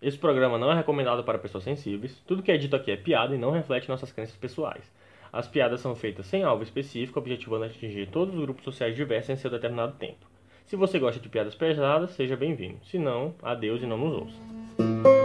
Esse programa não é recomendado para pessoas sensíveis. Tudo que é dito aqui é piada e não reflete nossas crenças pessoais. As piadas são feitas sem alvo específico, objetivando atingir todos os grupos sociais diversos em seu determinado tempo. Se você gosta de piadas pesadas, seja bem-vindo. Se não, adeus e não nos ouça.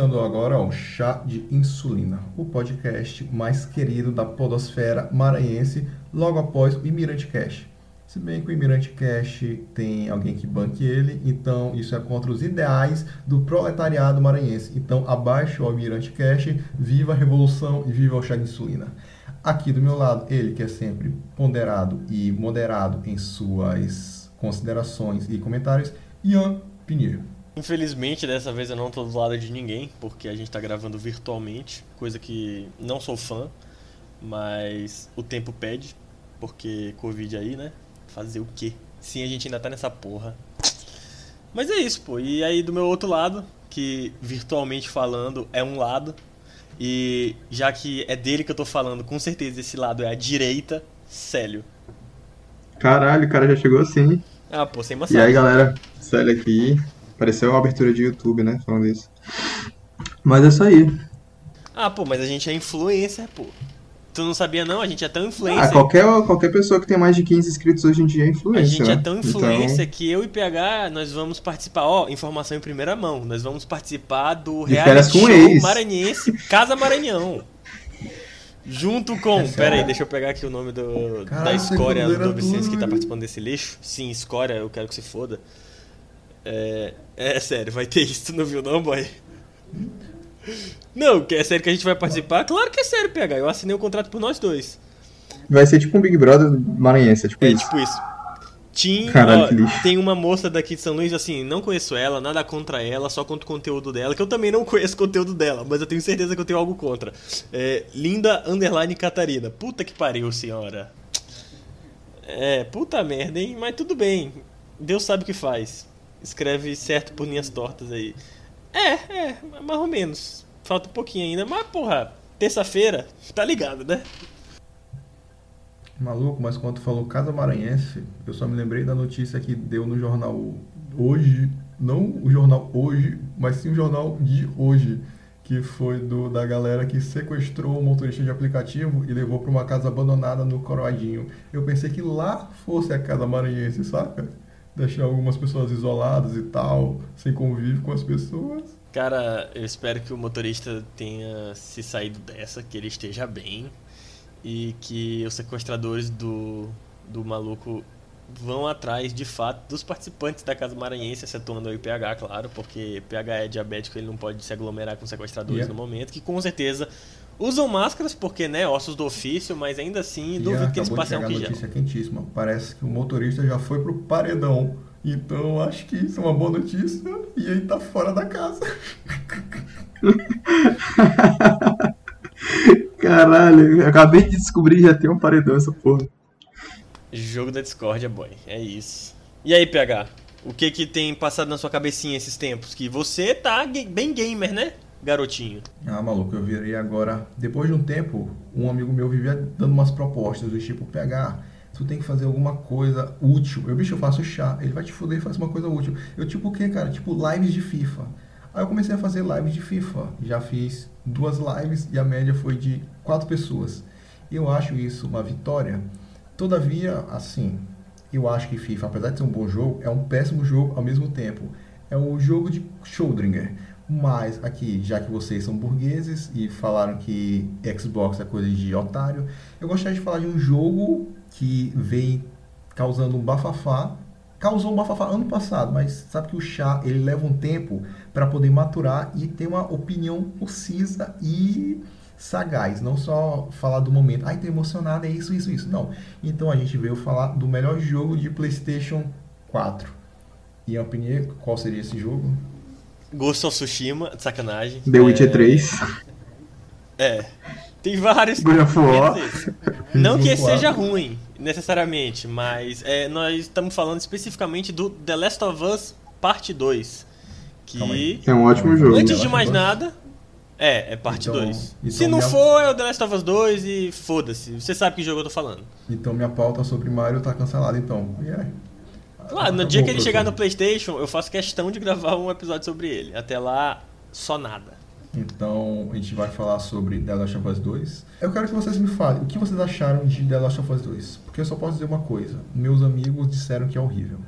Começando agora o Chá de Insulina, o podcast mais querido da podosfera maranhense, logo após o Imirante Cash. Se bem que o Imirante Cash tem alguém que banque ele, então isso é contra os ideais do proletariado maranhense. Então abaixo o Almirante Cash, viva a revolução e viva o chá de insulina. Aqui do meu lado, ele que é sempre ponderado e moderado em suas considerações e comentários, Ian Pinheiro. Infelizmente, dessa vez eu não tô do lado de ninguém, porque a gente tá gravando virtualmente, coisa que não sou fã, mas o tempo pede, porque Covid aí, né? Fazer o quê? Sim, a gente ainda tá nessa porra. Mas é isso, pô. E aí do meu outro lado, que virtualmente falando é um lado, e já que é dele que eu tô falando, com certeza esse lado é a direita, Célio. Caralho, o cara já chegou assim. Ah, pô, sem E massagem. aí, galera, Célio aqui. Pareceu uma abertura de YouTube, né? Falando isso. Mas é isso aí. Ah, pô, mas a gente é influencer, pô. Tu não sabia não? A gente é tão Ah, influencer. qualquer, qualquer pessoa que tem mais de 15 inscritos hoje em dia é A influencer. gente é né? tão influencer que eu e PH nós vamos participar. Ó, informação em primeira mão. Nós vamos participar do De reality show ex. maranhense Casa Maranhão. Junto com. Essa Pera aí, é- deixa eu pegar aqui o nome do, da Caraca, escória brasileira do Vicente que tá participando desse lixo. Sim, escória, eu quero que se foda. É, é sério, vai ter isso, tu não viu não, boy? Não, que é sério que a gente vai participar? Claro que é sério, PH. Eu assinei o contrato por nós dois. Vai ser tipo um Big Brother maranhense, é tipo É isso. tipo isso. Tim, Caralho, ó, que lixo. tem uma moça daqui de São Luís, assim, não conheço ela, nada contra ela, só contra o conteúdo dela, que eu também não conheço o conteúdo dela, mas eu tenho certeza que eu tenho algo contra. É, Linda Underline Catarina. Puta que pariu, senhora. É, puta merda, hein? Mas tudo bem. Deus sabe o que faz. Escreve certo por linhas tortas aí. É, é, mais ou menos. Falta um pouquinho ainda, mas porra, terça-feira, tá ligado, né? Maluco, mas quando falou Casa Maranhense, eu só me lembrei da notícia que deu no jornal hoje, não o jornal hoje, mas sim o jornal de hoje, que foi do da galera que sequestrou o motorista de aplicativo e levou para uma casa abandonada no Coroadinho. Eu pensei que lá fosse a Casa Maranhense, saca? Deixar algumas pessoas isoladas e tal, sem convívio com as pessoas. Cara, eu espero que o motorista tenha se saído dessa, que ele esteja bem e que os sequestradores do, do maluco vão atrás de fato dos participantes da Casa Maranhense, excetuando aí o PH, claro, porque PH é diabético, ele não pode se aglomerar com sequestradores Yeah. no momento, que com certeza usam máscaras, porque, né, ossos do ofício, mas ainda assim, E duvido que eles passem em gel. notícia quentíssima. Parece que o motorista já foi pro paredão. Então acho que isso é uma boa notícia. E aí tá fora da casa. Caralho, eu acabei de descobrir que já tem um paredão essa porra. Jogo da discórdia, boy. É isso. E aí, PH? O que que tem passado na sua cabecinha esses tempos? Que você tá bem gamer, né, garotinho? Ah, maluco, eu virei agora. Depois de um tempo, um amigo meu vivia dando umas propostas do tipo: PH, tu tem que fazer alguma coisa útil. Eu, bicho, eu faço chá. Ele vai te fuder e faz uma coisa útil. Eu, tipo, o que, cara? Tipo, lives de FIFA. Aí eu comecei a fazer lives de FIFA. Já fiz duas lives e a média foi de quatro pessoas. Eu acho isso uma vitória. Todavia, assim, eu acho que FIFA, apesar de ser um bom jogo, é um péssimo jogo ao mesmo tempo. É um jogo de Schrödinger. Mas aqui, já que vocês são burgueses e falaram que Xbox é coisa de otário, eu gostaria de falar de um jogo que vem causando um bafafá. Causou um bafafá ano passado, mas sabe que o chá ele leva um tempo para poder maturar e ter uma opinião concisa e sagaz, não só falar do momento, ai, tô emocionado, é isso, isso, isso. Não. Então a gente veio falar do melhor jogo de PlayStation 4. E a opinião, qual seria esse jogo? Ghost of Tsushima, de sacanagem. The Witcher É, 3. É. Tem vários. God of War. Não que esse seja ruim, necessariamente, mas é, nós estamos falando especificamente do The Last of Us Parte 2. Calma aí. Que, É um ótimo jogo. antes de mais nada, é, é parte Então- 2. então Se não minha- for, é o The Last of Us 2 e foda-se. Você sabe que jogo eu tô falando. Então minha pauta sobre Mario tá cancelada, então. E é. Claro, no dia que ele chegar no. PlayStation, eu faço questão de gravar um episódio sobre ele. Até lá, só nada. Então a gente vai falar sobre The Last of Us 2. Eu quero que vocês me falem o que vocês acharam de The Last of Us 2. Porque eu só posso dizer uma coisa: meus amigos disseram que é horrível.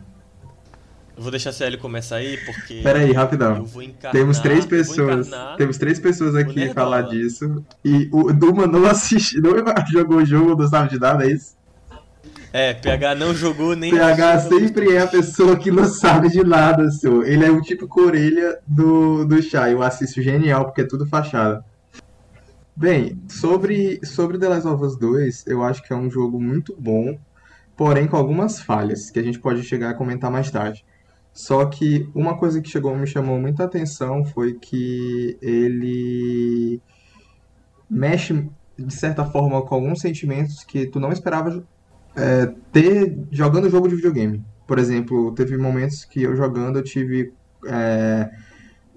Eu vou deixar a CL começar aí, porque. Pera aí, rapidão. Eu vou encarnar, Temos três eu vou pessoas. encarnar- Temos três pessoas aqui falar disso. E o Duma não assistiu, não jogou o jogo, não sabe de nada, é isso? É, PH não jogou nem. PH sempre é a pessoa que não sabe de nada, senhor. Ele é o típico orelha do, do chá. Eu assisto genial, porque é tudo fachada. Bem, sobre, sobre The Last of Us 2, eu acho que é um jogo muito bom, porém com algumas falhas, que a gente pode chegar a comentar mais tarde. Só que uma coisa que chegou me chamou muita atenção foi que ele mexe, de certa forma, com alguns sentimentos que tu não esperava é, ter jogando jogo de videogame. Por exemplo, teve momentos que eu jogando eu tive é,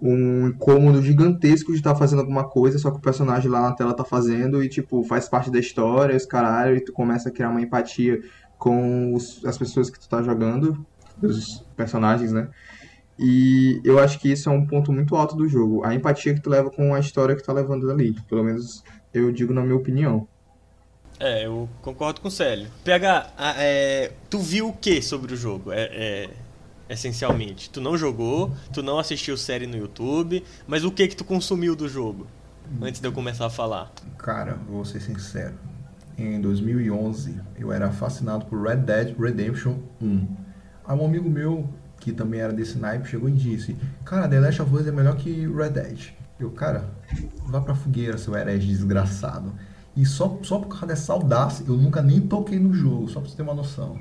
um incômodo gigantesco de estar fazendo alguma coisa, só que o personagem lá na tela tá fazendo e tipo faz parte da história, os caralho, e tu começa a criar uma empatia com os- as pessoas que tu tá jogando, os personagens, né? E eu acho que isso é um ponto muito alto do jogo, a empatia que tu leva com a história que tu tá levando ali, pelo menos eu digo na minha opinião. É, eu concordo com o Célio. PH, a- é, tu viu o que sobre o jogo? É, é, essencialmente. Tu não jogou, tu não assistiu série no YouTube, mas o que que tu consumiu do jogo? Antes de eu começar a falar. Cara, vou ser sincero. Em 2011, eu era fascinado por Red Dead Redemption 1. Aí um amigo meu, que também era desse naipe, chegou e disse: Cara, The Last of Us é melhor que Red Dead. Eu, cara, vá pra fogueira, seu herege desgraçado. E só, só por causa dessa audácia, eu nunca nem toquei no jogo, só pra você ter uma noção.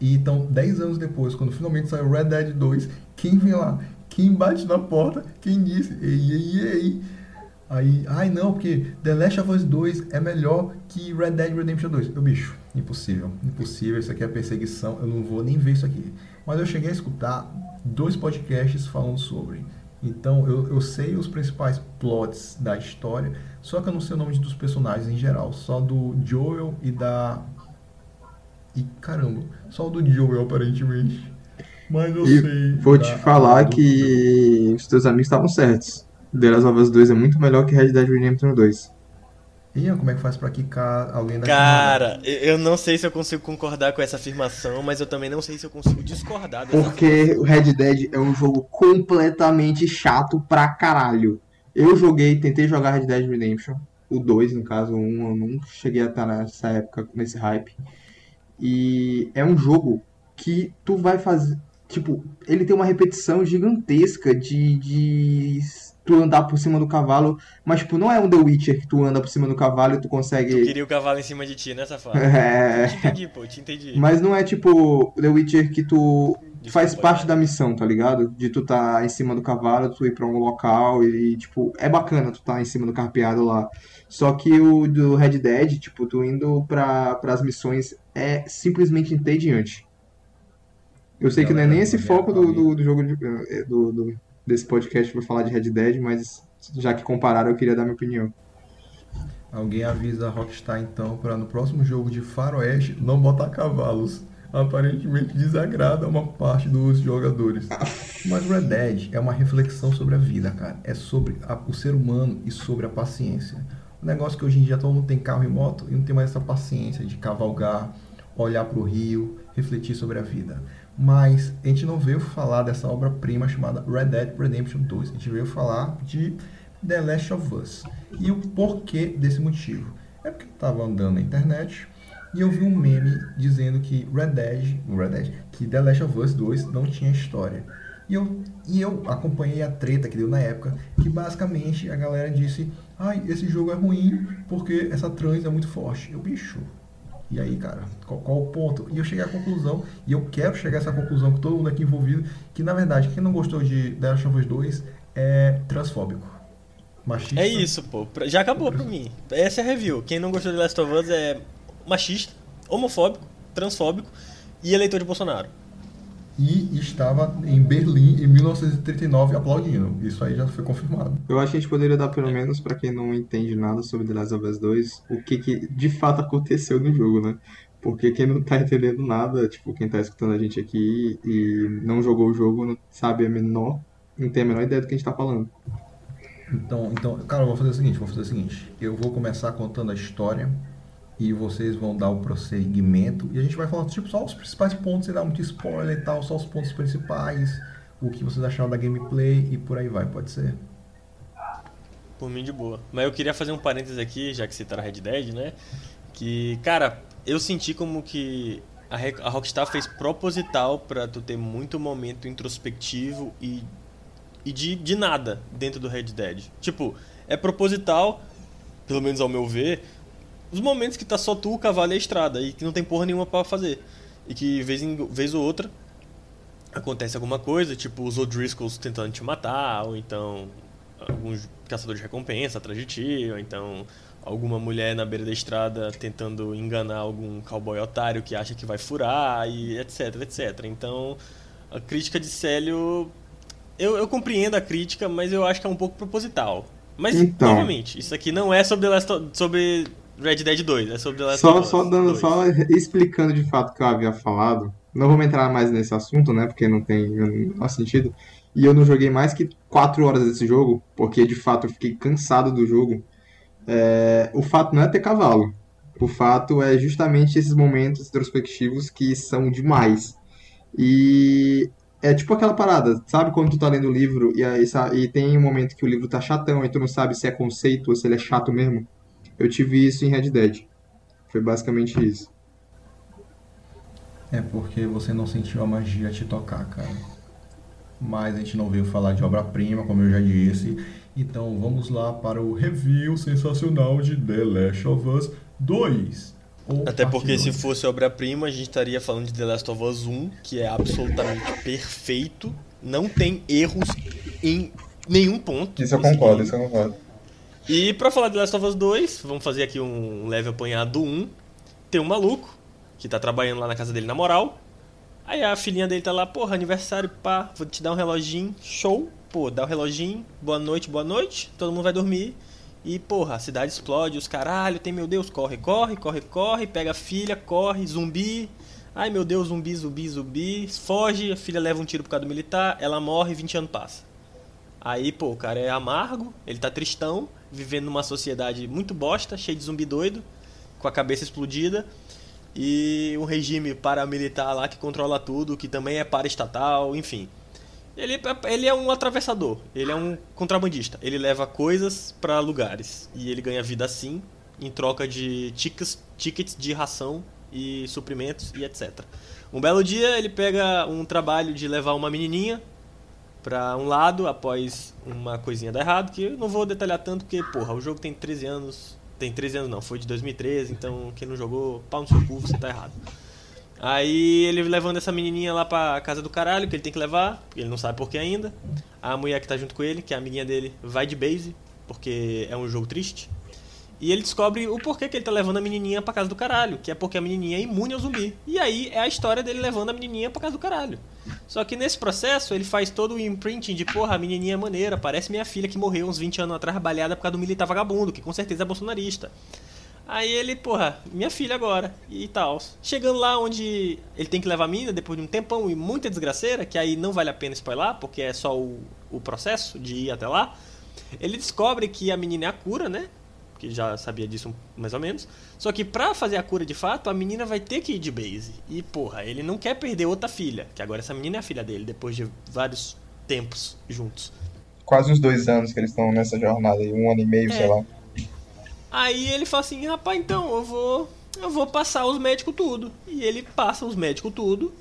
E então, 10 anos depois, quando finalmente saiu Red Dead 2, quem vem lá? Quem bate na porta? Quem disse? Ei, ei, ei. Aí, ai não, porque The Last of Us 2 é melhor que Red Dead Redemption 2. Eu, bicho, impossível, impossível, isso aqui é perseguição, eu não vou nem ver isso aqui. Mas eu cheguei a escutar dois podcasts falando sobre. Então eu, eu sei os principais plots da história, só que eu não sei o nome dos personagens em geral, só do Joel e da. E caramba, só o do Joel aparentemente. Mas eu E sei. vou te falar do- que os teus amigos estavam certos. The Last of Us 2 é muito melhor que Red Dead Redemption 2. Ian, como é que faz pra quicar alguém da Cara, eu eu não sei se eu consigo concordar com essa afirmação, mas eu também não sei se eu consigo discordar dessa Porque o Red Dead é um jogo completamente chato pra caralho. Eu joguei, tentei jogar Red Dead Redemption, o 2 no caso, o 1 eu não cheguei a estar nessa época, nesse hype. E é um jogo que tu vai fazer. Tipo, ele tem uma repetição gigantesca de, de tu andar por cima do cavalo, mas tipo, não é um The Witcher que tu anda por cima do cavalo e tu consegue. Tu queria o cavalo em cima de ti, né, safado? É. Te entendi, pô, te entendi. Mas não é tipo The Witcher que tu faz parte né? da missão, tá ligado? De tu tá em cima do cavalo, tu ir pra um local e, tipo, é bacana tu tá em cima do carpeado lá. Só que o do Red Dead, tipo, tu indo pra, pras missões é simplesmente entediante. Eu sei que não é nem esse foco do, do, do jogo de, eh, do, do- desse podcast pra falar de Red Dead, mas já que compararam, eu queria dar minha opinião. Alguém avisa a Rockstar então para no próximo jogo de Faroeste não botar cavalos. Aparentemente desagrada uma parte dos jogadores. Mas Red Dead é uma reflexão sobre a vida, cara. É sobre a- o ser humano e sobre a paciência. O negócio é que hoje em dia todo mundo tem carro e moto e não tem mais essa paciência de cavalgar, olhar para o rio, refletir sobre a vida. Mas a gente não veio falar dessa obra-prima chamada Red Dead Redemption 2. A gente veio falar de The Last of Us. E o porquê desse motivo? É porque eu estava andando na internet e eu vi um meme dizendo que Red Dead, Red Dead, que The Last of Us 2 não tinha história. E eu, e eu acompanhei a treta que deu na época, que basicamente a galera disse: ai, esse jogo é ruim porque essa trans é muito forte. Eu, bicho, e aí, cara, qual, qual, o ponto? E eu cheguei à conclusão, e eu quero chegar a essa conclusão com todo mundo aqui envolvido, que na verdade, quem não gostou de The Last of Us 2 é transfóbico. Machista. É isso, pô. Já acabou pra mim. Essa é a review. Quem não gostou de The Last of Us é machista, homofóbico, transfóbico e eleitor de Bolsonaro e estava em Berlim em 1939 aplaudindo. Isso aí já foi confirmado. Eu acho que a gente poderia dar pelo menos para quem não entende nada sobre The Last of Us 2 o que, que de fato aconteceu no jogo, né? Porque quem não tá entendendo nada, tipo, quem tá escutando a gente aqui e não jogou o jogo, não sabe a menor, não tem a menor ideia do que a gente tá falando. Então, então, cara, eu vou fazer o seguinte, vou fazer o seguinte. Eu vou começar contando a história e vocês vão dar o prosseguimento e a gente vai falando tipo só os principais pontos sem dar muito spoiler e tal, só os pontos principais, o que vocês acharam da gameplay e por aí vai, pode ser? Por mim de boa. Mas eu queria fazer um parênteses aqui, já que citaram Red Dead, né? Que, cara, eu senti como que a Rockstar fez proposital para tu ter muito momento introspectivo e, e de, de nada dentro do Red Dead. Tipo, é proposital, pelo menos ao meu ver, os momentos que tá só tu, o cavalo e a estrada, e que não tem porra nenhuma para fazer. E que vez em vez ou outra acontece alguma coisa, tipo os O'Driscolls tentando te matar, ou então algum caçador de recompensa atrás de ti, ou então alguma mulher na beira da estrada tentando enganar algum cowboy otário que acha que vai furar, e etc, etc. Então, a crítica de Célio. Eu, eu compreendo a crítica, mas eu acho que é um pouco proposital. Mas, então... novamente, isso aqui não é sobre, sobre Red Dead 2, é sobre The Last só, of Us só dando, 2. Só explicando de fato o que eu havia falado. Não vou entrar mais nesse assunto, né? Porque não tem menor sentido. E eu não joguei mais que 4 horas desse jogo, porque de fato eu fiquei cansado do jogo. É, o fato não é ter cavalo. O fato é justamente esses momentos introspectivos que são demais. E é tipo aquela parada, sabe quando tu tá lendo o livro e, aí, e tem um momento que o livro tá chatão e tu não sabe se é conceito ou se ele é chato mesmo? Eu tive isso em Red Dead. Foi basicamente isso. É porque você não sentiu a magia te tocar, cara. Mas a gente não veio falar de obra-prima, como eu já disse. Então vamos lá para o review sensacional de The Last of Us 2. Até porque se fosse obra-prima, a gente estaria falando de The Last of Us 1, que é absolutamente perfeito, não tem erros em nenhum ponto. Isso eu concordo, isso eu concordo. E pra falar de Last of Us 2, vamos fazer aqui um leve apanhado do 1. Tem um maluco que tá trabalhando lá na casa dele na moral. Aí a filhinha dele tá lá, porra, aniversário, pá, vou te dar um reloginho, show. Pô, dá o um reloginho, boa noite, boa noite, todo mundo vai dormir. E, porra, a cidade explode, os caralho, tem meu Deus, corre, corre, corre, corre, pega a filha, corre, zumbi. Ai meu Deus, zumbi, zumbi, zumbi. Foge, a filha leva um tiro por causa do militar, ela morre, 20 anos passa. Aí, pô, o cara é amargo, ele tá tristão vivendo numa sociedade muito bosta, cheia de zumbi doido, com a cabeça explodida, e um regime paramilitar lá que controla tudo, que também é paraestatal, enfim. Ele, ele é um atravessador, ele é um contrabandista. Ele leva coisas para lugares e ele ganha vida assim, em troca de tickets, tickets de ração e suprimentos e etc. Um belo dia ele pega um trabalho de levar uma menininha para um lado após uma coisinha dar errado, que eu não vou detalhar tanto porque, porra, o jogo tem 13 anos, tem 13 anos não, foi de 2013, então quem não jogou, pau no seu cu, você tá errado. Aí ele levando essa menininha lá pra casa do caralho, que ele tem que levar, ele não sabe por que ainda. A mulher que tá junto com ele, que é a amiguinha dele, vai de base, porque é um jogo triste. E ele descobre o porquê que ele tá levando a menininha pra casa do caralho, que é porque a menininha é imune ao zumbi. E aí é a história dele levando a menininha pra casa do caralho. Só que nesse processo ele faz todo o imprinting de, porra, a menininha é maneira, parece minha filha que morreu uns 20 anos atrás baleada por causa do militar vagabundo, que com certeza é bolsonarista. Aí ele, porra, minha filha agora, e tal. Chegando lá onde ele tem que levar a menina, depois de um tempão e muita desgraceira, que aí não vale a pena spoiler, porque é só o, o processo de ir até lá. Ele descobre que a menina é a cura, né? Que já sabia disso mais ou menos. Só que pra fazer a cura de fato, a menina vai ter que ir de base. E, porra, ele não quer perder outra filha, que agora essa menina é a filha dele, depois de vários tempos juntos. Quase uns dois anos que eles estão nessa jornada aí, um ano e meio, é. sei lá. Aí ele fala assim, rapaz, então, eu vou. Eu vou passar os médicos tudo. E ele passa os médicos tudo,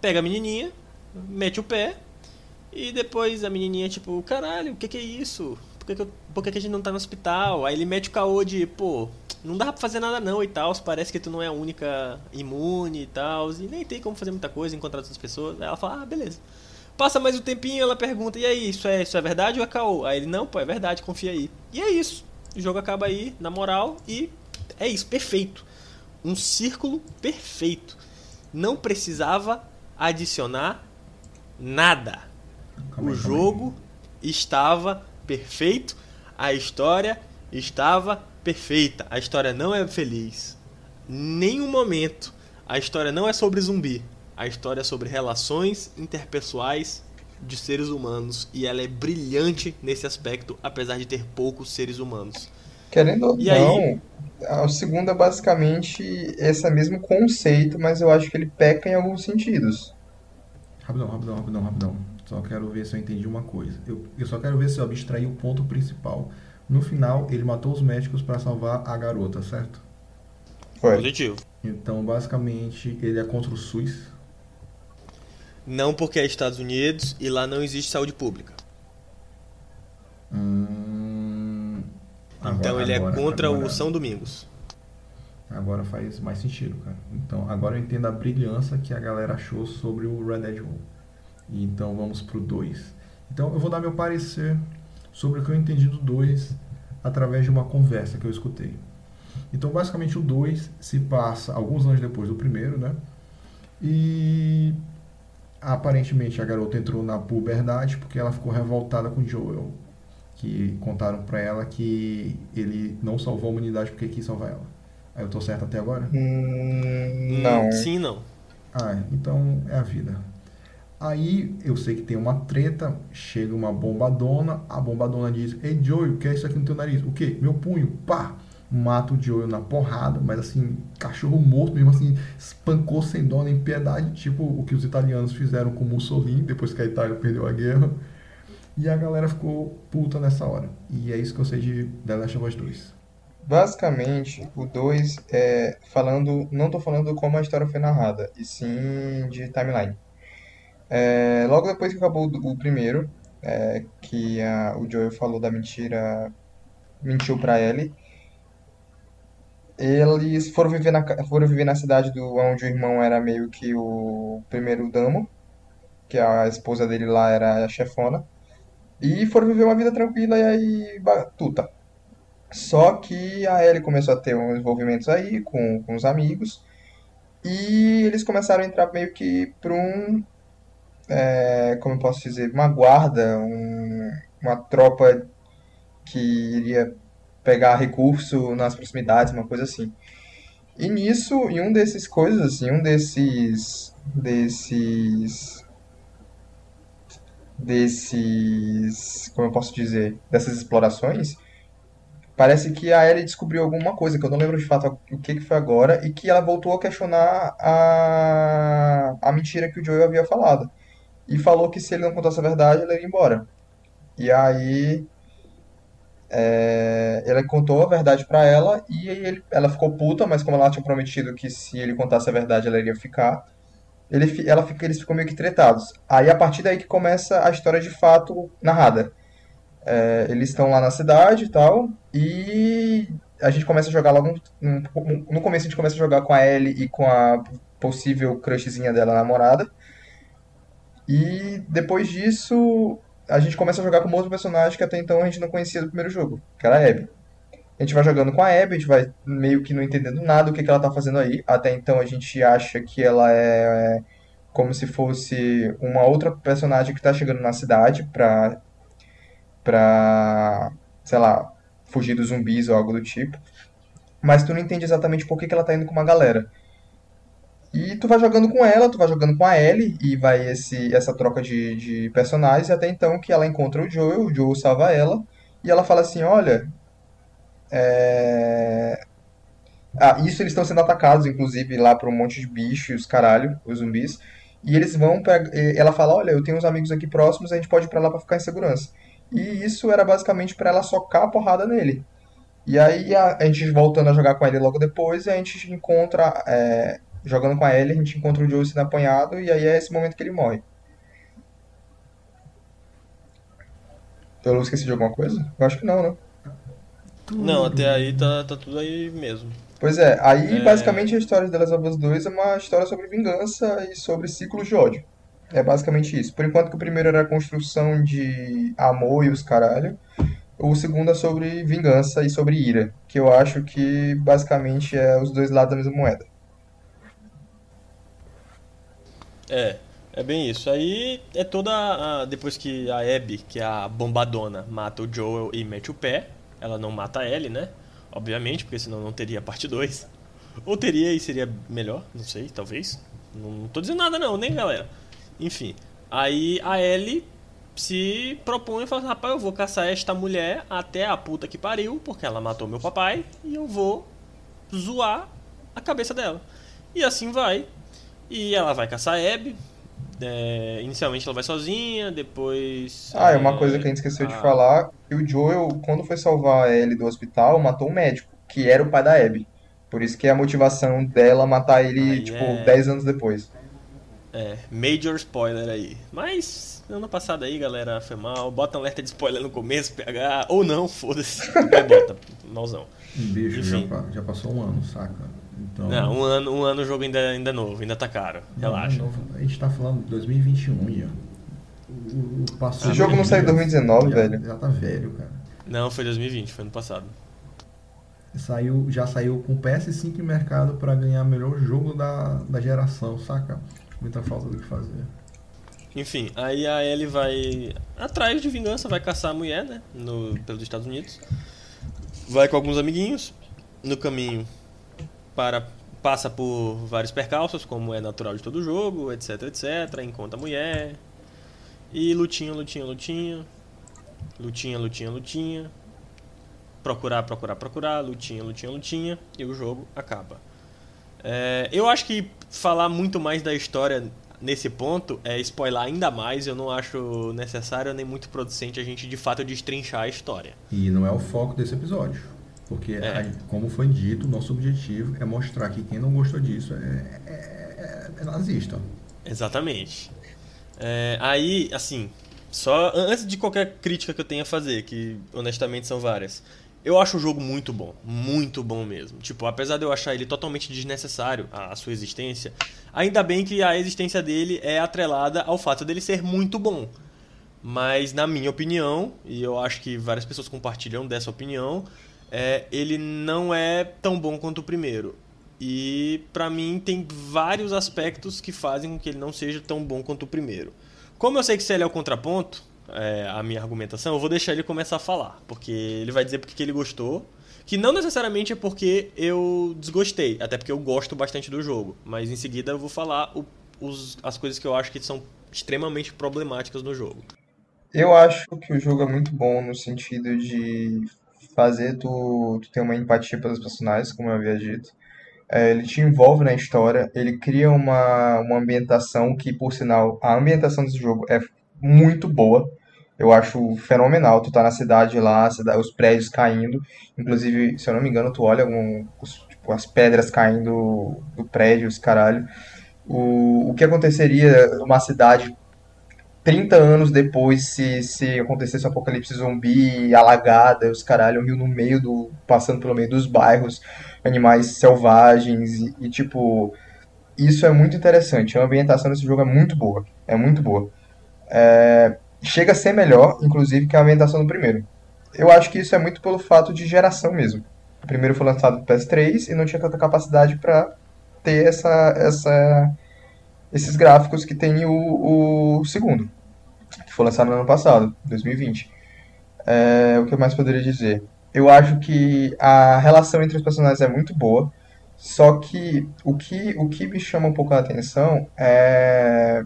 pega a menininha, mete o pé, e depois a menininha, tipo, caralho, o que que é isso? Por que, que, eu, por que, que a gente não tá no hospital? Aí ele mete o caô de, pô, não dá pra fazer nada não e tal, parece que tu não é a única imune e tal, e nem tem como fazer muita coisa, encontrar outras pessoas. Aí ela fala, ah, beleza. Passa mais um tempinho, ela pergunta, e aí, isso é, isso é verdade ou é caô? Aí ele, não, pô, é verdade, confia aí. E é isso. O jogo acaba aí, na moral, e é isso, perfeito. Um círculo perfeito. Não precisava adicionar nada. Calma o calma jogo estava perfeito, a história estava perfeita. A história não é feliz. Nenhum momento. A história não é sobre zumbi. A história é sobre relações interpessoais de seres humanos e ela é brilhante nesse aspecto, apesar de ter poucos seres humanos. Querendo ou E não, aí? o segundo é basicamente esse mesmo conceito, mas eu acho que ele peca em alguns sentidos. Rapidão, rapidão, rapidão, rapidão. Só quero ver se eu entendi uma coisa. Eu, eu só quero ver se eu abstraí o ponto principal. No final, ele matou os médicos para salvar a garota, certo? Foi. Positivo. Então, basicamente, ele é contra o SUS. Não porque é Estados Unidos e lá não existe saúde pública. Hum, então agora- ele é agora- contra agora- o São Domingos. Agora faz mais sentido, cara. Então, agora eu entendo a brilhança que a galera achou sobre o Red Dead 1. E então vamos pro 2. Então eu vou dar meu parecer sobre o que eu entendi do 2 através de uma conversa que eu escutei. Então, basicamente, o 2 se passa alguns anos depois do primeiro, né? E aparentemente a garota entrou na puberdade porque ela ficou revoltada com Joel. Que contaram pra ela que ele não salvou a humanidade porque quis salvar ela. Aí eu tô certo até agora? Hum, não. Hum, Sim, não. Ah, então é a vida. Aí eu sei que tem uma treta, chega uma bombadona, a bombadona diz: Ei Joel, o que é isso aqui no teu nariz? O quê? Meu punho, pá! Mata o Joel na porrada, mas assim, cachorro morto mesmo assim, espancou sem dó nem piedade, tipo o que os italianos fizeram com Mussolini depois que a Itália perdeu a guerra. E a galera ficou puta nessa hora. E é isso que eu sei de The Last of Us 2. Basicamente, o 2 é falando, não tô falando como a história foi narrada, e sim de timeline. É, logo depois que acabou o, o primeiro, é, que a- o Joel falou da mentira, mentiu pra Ellie, eles foram viver na, foram viver na cidade do, onde o irmão era meio que o primeiro damo, que a esposa dele lá era a chefona, e foram viver uma vida tranquila e aí batuta. Só que a Ellie começou a ter uns envolvimentos aí com, com os amigos. E eles começaram a entrar meio que para um, é, como eu posso dizer, uma guarda, um- uma tropa que iria pegar recurso nas proximidades, uma coisa assim. E nisso, em um desses coisas assim, um desses, desses, desses, como eu posso dizer, dessas explorações, Parece que a Ellie descobriu alguma coisa, que eu não lembro de fato o que que foi agora, e que ela voltou a questionar a, a mentira que o Joel havia falado. E falou que se ele não contasse a verdade, ela iria embora. E aí, é, ele contou a verdade pra ela, e ele- ela ficou puta, mas como ela tinha prometido que se ele contasse a verdade, ela iria ficar, ele, ela, eles ficam meio que tretados. Aí, a partir daí que começa a história de fato narrada. É, eles estão lá na cidade e tal, e a gente começa a jogar logo. um- um- no começo a gente começa a jogar com a Ellie e com a possível crushzinha dela, namorada. E depois disso, a gente começa a jogar com outro personagem que até então a gente não conhecia do primeiro jogo, que era a Abby. A gente vai jogando com a Abby, a gente vai meio que não entendendo nada o que que ela tá fazendo aí. Até então a gente acha que ela é como se fosse uma outra personagem que tá chegando na cidade pra pra, sei lá, fugir dos zumbis ou algo do tipo. Mas tu não entende exatamente por que que ela tá indo com uma galera. E tu vai jogando com ela, tu vai jogando com a Ellie, e vai esse, essa troca de, de personagens, até então que ela encontra o Joel, o Joel salva ela, e ela fala assim, olha, é... Ah, isso eles estão sendo atacados, inclusive, lá por um monte de bichos, caralho, os zumbis. E eles vão pra... Ela fala, olha, eu tenho uns amigos aqui próximos, a gente pode ir pra lá pra ficar em segurança. E isso era basicamente pra ela socar a porrada nele. E aí a, a gente voltando a jogar com ele logo depois, a gente encontra, é, jogando com a Ellie, a gente encontra o Joe sendo apanhado, e aí é esse momento que ele morre. Eu esqueci de alguma coisa? Eu acho que não, né? Não, até aí tá, tá tudo aí mesmo. Pois é, aí É. basicamente a história de The Last of Us 2 é uma história sobre vingança e sobre ciclos de ódio. É basicamente isso. Por enquanto que o primeiro era a construção de amor e os caralho, o segundo é sobre vingança e sobre ira, que eu acho que basicamente é os dois lados da mesma moeda. É, é bem isso. Aí é toda a, depois que a Abby, que é a bombadona, mata o Joel e mete o pé, ela não mata a Ellie, né? Obviamente, porque senão não teria parte 2. Ou teria e seria melhor, não sei, talvez. Não, não tô dizendo nada não, nem galera. Enfim, aí a Ellie se propõe e fala, rapaz, eu vou caçar esta mulher até a puta que pariu, porque ela matou meu papai, e eu vou zoar a cabeça dela. E assim vai. E ela vai caçar a Abby. É, inicialmente ela vai sozinha, depois. Ah, é uma coisa que a gente esqueceu de a- falar, que o Joel, quando foi salvar a Ellie do hospital, matou um médico, que era o pai da Abby. Por isso que é a motivação dela matar ele, Aí tipo, é- 10 anos depois. É, major spoiler aí. Mas, ano passado aí, galera, foi mal. Bota um alerta de spoiler no começo, PH. Ou não, foda-se. Bota, malzão. Bicho, já, Enfim. pa- já passou um ano, saca? Então. Não, um ano, um ano o jogo ainda, ainda é novo, ainda tá caro. Não, Relaxa. não, a gente tá falando de 2021, Ian. O, o, Esse jogo não saiu em dias, 2019, já, velho. Já tá velho, cara. Não, foi 2020, foi ano passado. Saiu, já saiu com o PS5 em mercado pra ganhar melhor jogo da, da geração, saca? Muita falta do que fazer. Enfim, aí a Ellie vai atrás de vingança, vai caçar a mulher, né? No, pelos Estados Unidos. Vai com alguns amiguinhos. No caminho, para passa por vários percalços, como é natural de todo jogo, etc, etc. Encontra a mulher. E lutinha, lutinha, lutinha. Lutinha, lutinha, lutinha. Procurar, procurar, procurar. Lutinha, lutinha, lutinha. E o jogo acaba. É, eu acho que falar muito mais da história nesse ponto é spoiler ainda mais. Eu não acho necessário nem muito producente a gente de fato destrinchar a história. E não é o foco desse episódio. Porque, É. a- como foi dito, nosso objetivo é mostrar que quem não gostou disso é, é, é- é nazista. Exatamente. É, aí, assim, só an- antes de qualquer crítica que eu tenha a fazer, que honestamente são várias, eu acho o jogo muito bom, muito bom mesmo. Tipo, apesar de eu achar ele totalmente desnecessário, a sua existência, ainda bem que a existência dele é atrelada ao fato dele ser muito bom. Mas, na minha opinião, e eu acho que várias pessoas compartilham dessa opinião, é, ele não é tão bom quanto o primeiro. E, pra mim, tem vários aspectos que fazem com que ele não seja tão bom quanto o primeiro. Como eu sei que se ele é o contraponto, é, a minha argumentação, eu vou deixar ele começar a falar. Porque ele vai dizer porque que ele gostou. Que não necessariamente é porque eu desgostei, até porque eu gosto bastante do jogo. Mas em seguida eu vou falar o- os- as coisas que eu acho que são extremamente problemáticas no jogo. Eu acho que o jogo é muito bom no sentido de fazer tu, tu ter uma empatia pelos personagens, como eu havia dito. É, ele te envolve na história, ele cria uma, uma ambientação que, por sinal, a ambientação desse jogo é muito boa. Eu acho fenomenal. Tu tá na cidade lá, a cida- os prédios caindo. Inclusive, se eu não me engano, tu olha algum, os- tipo, as pedras caindo do prédio, os caralho. O, o que aconteceria numa cidade 30 anos depois, se, se acontecesse um apocalipse zumbi, alagada, os caralho, rio no meio do. passando pelo meio dos bairros, animais selvagens, e, e, tipo. Isso é muito interessante. A ambientação desse jogo é muito boa. É muito boa. É, chega a ser melhor, inclusive, que a ambientação do primeiro. Eu acho que isso é muito pelo fato de geração mesmo. O primeiro foi lançado no PS3 e não tinha tanta capacidade para ter essa, essa, esses gráficos que tem o, o segundo, que foi lançado no ano passado, 2020. É, o que eu mais poderia dizer? Eu acho que a relação entre os personagens é muito boa, só que o que, o que me chama um pouco a atenção é.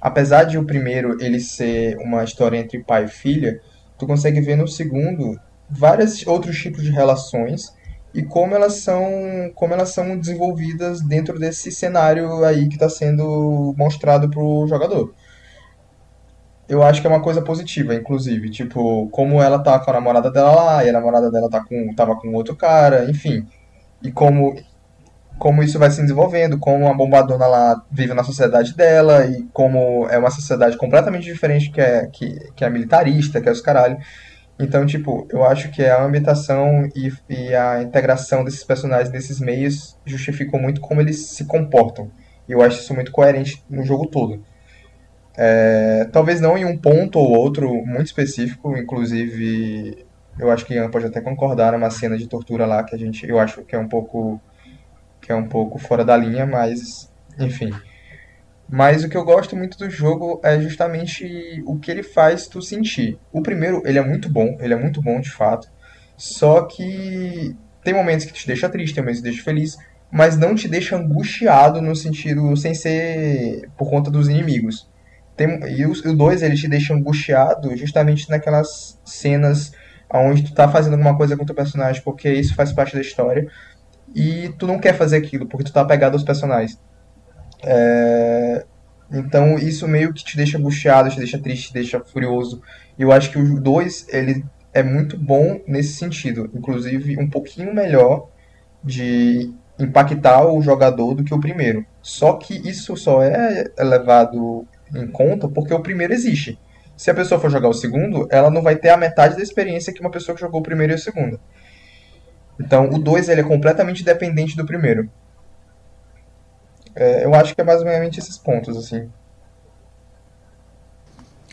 Apesar de o primeiro ele ser uma história entre pai e filha, tu consegue ver no segundo vários outros tipos de relações e como elas são como elas são desenvolvidas dentro desse cenário aí que está sendo mostrado pro jogador. Eu acho que é uma coisa positiva, inclusive, tipo, como ela tá com a namorada dela lá, e a namorada dela tá com, tava com outro cara, enfim. E como como isso vai se desenvolvendo, como a bombadona lá vive na sociedade dela e como é uma sociedade completamente diferente que é, que, que é militarista, que é os caralho. Então, tipo, eu acho que a ambientação e, e a integração desses personagens nesses meios justificam muito como eles se comportam. E eu acho isso muito coerente no jogo todo. É, talvez não em um ponto ou outro muito específico, inclusive eu acho que Ian pode até concordar numa cena de tortura lá que a gente, eu acho que é um pouco que é um pouco fora da linha, mas enfim. Mas o que eu gosto muito do jogo é justamente o que ele faz tu sentir. O primeiro, ele é muito bom, ele é muito bom de fato. Só que tem momentos que te deixa triste, tem momentos que te deixa feliz, mas não te deixa angustiado no sentido sem ser por conta dos inimigos. Tem, e o 2 ele te deixa angustiado justamente naquelas cenas onde tu tá fazendo alguma coisa com o teu personagem porque isso faz parte da história e tu não quer fazer aquilo porque tu tá apegado aos personagens. É... Então isso meio que te deixa angustiado, te deixa triste, te deixa furioso. E eu acho que o 2 ele é muito bom nesse sentido, inclusive um pouquinho melhor de impactar o jogador do que o primeiro. Só que isso só é levado em conta porque o primeiro existe. Se a pessoa for jogar o segundo, ela não vai ter a metade da experiência que uma pessoa que jogou o primeiro e o segundo. Então, o 2 ele é completamente dependente do primeiro. É, eu acho que é mais ou menos esses pontos, assim.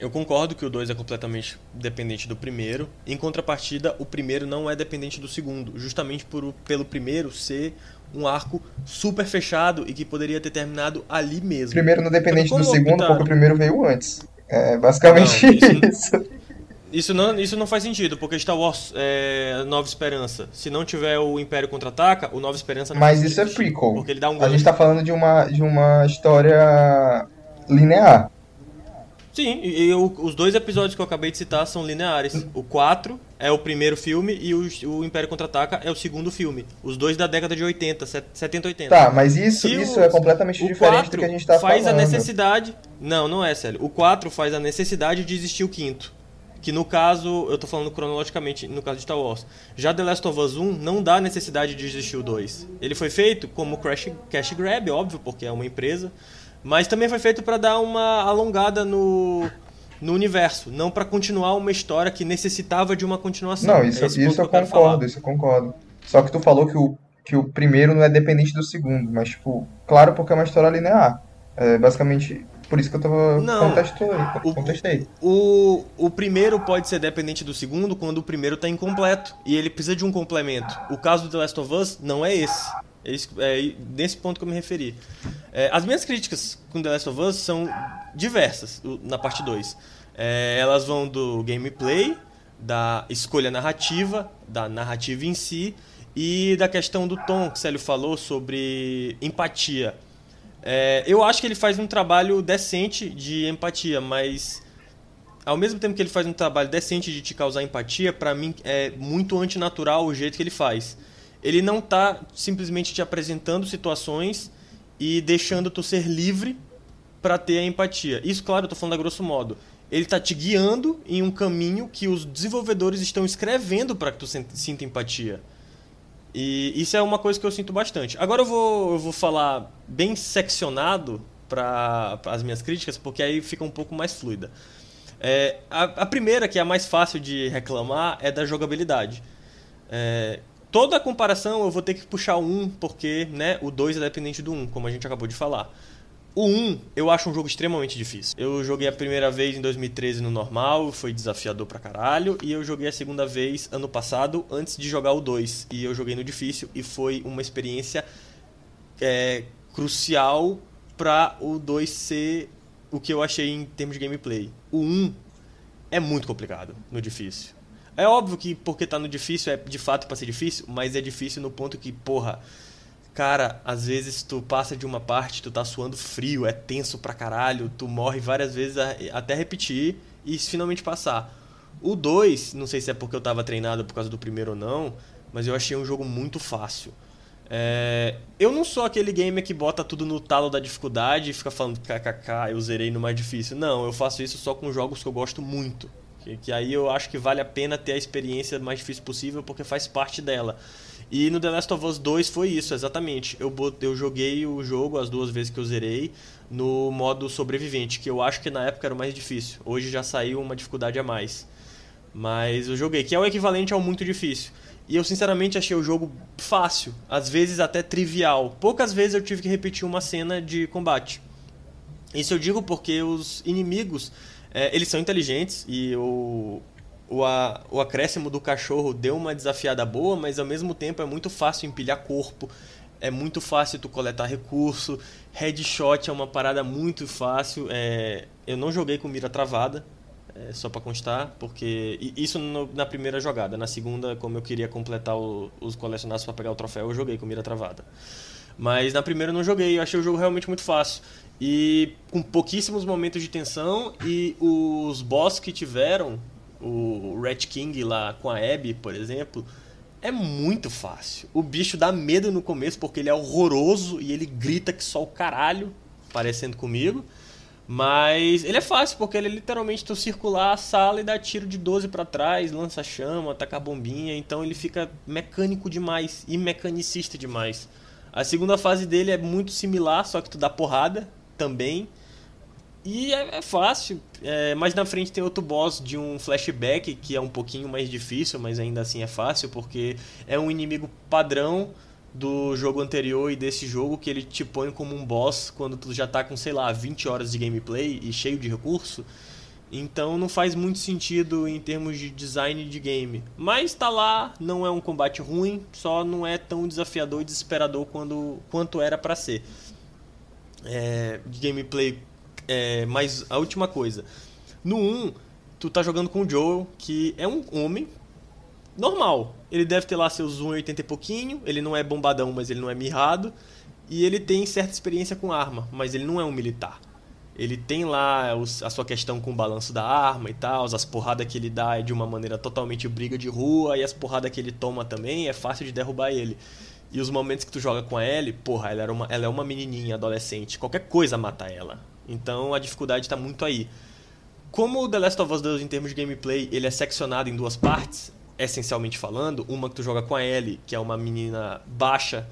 Eu concordo que o 2 é completamente dependente do primeiro. Em contrapartida, o primeiro não é dependente do segundo, justamente por, pelo primeiro ser um arco super fechado e que poderia ter terminado ali mesmo. Primeiro não é dependente do segundo, porque o primeiro veio antes. É basicamente não, isso. isso. Isso não, isso não faz sentido, porque Star Wars é Nova Esperança. Se não tiver o Império Contra-Ataca, o Nova Esperança não Mas isso é prequel. Porque ele dá um A gente tá falando de uma, de uma história linear. Sim, e, o, os dois episódios que eu acabei de citar são lineares. O 4 é o primeiro filme e o, o Império Contra-Ataca é o segundo filme. Os dois da década de 80, 70, 80. Tá, mas isso, isso o, é completamente diferente do que a gente tá faz falando. faz a necessidade... Não, não é, Célio. O 4 faz a necessidade de existir o quinto. Que no caso, eu tô falando cronologicamente, no caso de Star Wars. Já The Last of Us 1 não dá necessidade de existir o 2. Ele foi feito como crash, cash grab, óbvio, porque é uma empresa. Mas também foi feito para dar uma alongada no, no universo, não para continuar uma história que necessitava de uma continuação. Não, isso, é isso eu concordo, isso eu concordo. Só que tu falou que o, que o primeiro não é dependente do segundo, mas, tipo, claro, porque é uma história linear. É, basicamente, por isso que eu tava não, o, contestei. O, o primeiro pode ser dependente do segundo quando o primeiro tá incompleto. E ele precisa de um complemento. O caso do The Last of Us não é esse. É, esse, é nesse ponto que eu me referi. É, as minhas críticas com The Last of Us são diversas na parte 2. É, elas vão do gameplay, da escolha narrativa, da narrativa em si e da questão do tom que o Célio falou sobre empatia. É, eu acho que ele faz um trabalho decente de empatia, mas ao mesmo tempo que ele faz um trabalho decente de te causar empatia, para mim é muito antinatural o jeito que ele faz. Ele não tá simplesmente te apresentando situações e deixando tu ser livre para ter a empatia. Isso, claro, eu tô falando a grosso modo. Ele tá te guiando em um caminho que os desenvolvedores estão escrevendo para que tu sinta empatia. E isso é uma coisa que eu sinto bastante. Agora eu vou, eu vou falar bem seccionado para as minhas críticas, porque aí fica um pouco mais fluida. É, a, a, primeira, que é a mais fácil de reclamar, é da jogabilidade. É, toda a comparação eu vou ter que puxar o 1, porque né, o 2 é dependente do 1, como a gente acabou de falar. O 1 eu acho um jogo extremamente difícil. Eu joguei a primeira vez em 2013 no normal, foi desafiador pra caralho. E eu joguei a segunda vez ano passado, antes de jogar o 2. E eu joguei no difícil e foi uma experiência é, crucial pra o 2 ser o que eu achei em termos de gameplay. O 1 é muito complicado no difícil. É óbvio que porque tá no difícil é de fato para ser difícil, mas é difícil no ponto que, porra, Cara, às vezes tu passa de uma parte, tu tá suando frio, é tenso pra caralho, tu morre várias vezes até repetir e finalmente passar. O 2, não sei se é porque eu tava treinado por causa do primeiro ou não, mas eu achei um jogo muito fácil. É... eu não sou aquele gamer que bota tudo no talo da dificuldade e fica falando kkk, eu zerei no mais difícil. Não, eu faço isso só com jogos que eu gosto muito. Que, que aí eu acho que vale a pena ter a experiência mais difícil possível porque faz parte dela. E no The Last of Us 2 foi isso, exatamente. Eu, eu joguei o jogo as duas vezes que eu zerei no modo sobrevivente, que eu acho que na época era o mais difícil. Hoje já saiu uma dificuldade a mais. Mas eu joguei, que é o equivalente ao muito difícil. E eu sinceramente achei o jogo fácil, às vezes até trivial. Poucas vezes eu tive que repetir uma cena de combate. Isso eu digo porque os inimigos, é, eles são inteligentes e o, o, a, o acréscimo do cachorro deu uma desafiada boa, mas ao mesmo tempo é muito fácil empilhar corpo, é muito fácil tu coletar recurso, headshot é uma parada muito fácil. É, eu não joguei com mira travada, é, só para constar, porque isso no, na primeira jogada. Na segunda, como eu queria completar o, os colecionados para pegar o troféu, eu joguei com mira travada. Mas na primeira eu não joguei, eu achei o jogo realmente muito fácil. E com pouquíssimos momentos de tensão e os boss que tiveram, o Red King lá com a Abby, por exemplo, é muito fácil. O bicho dá medo no começo porque ele é horroroso e ele grita que só o caralho, parecendo comigo. Mas ele é fácil, porque ele é literalmente tu circular a sala e dar tiro de 12 para trás, lança chama, atacar bombinha, então ele fica mecânico demais e mecanicista demais. A segunda fase dele é muito similar, só que tu dá porrada também. E é, é fácil, é, mas na frente tem outro boss de um flashback que é um pouquinho mais difícil, mas ainda assim é fácil, porque é um inimigo padrão do jogo anterior e desse jogo que ele te põe como um boss quando tu já tá com, sei lá, 20 horas de gameplay e cheio de recurso. Então não faz muito sentido em termos de design de game. Mas tá lá, não é um combate ruim, só não é tão desafiador e desesperador quando, quanto era para ser. É, de gameplay, é, mas a última coisa. No 1, tu tá jogando com o Joel, que é um homem normal. Ele deve ter lá seus 1,80 e pouquinho, ele não é bombadão, mas ele não é mirrado. E ele tem certa experiência com arma, mas ele não é um militar. Ele tem lá a sua questão com o balanço da arma e tal, as porradas que ele dá é de uma maneira totalmente briga de rua, e as porradas que ele toma também é fácil de derrubar ele. E os momentos que tu joga com a Ellie, porra, ela, era uma, ela é uma menininha adolescente, qualquer coisa mata ela. Então a dificuldade está muito aí. Como o The Last of Us 2, em termos de gameplay, ele é seccionado em duas partes, essencialmente falando, uma que tu joga com a Ellie, que é uma menina baixa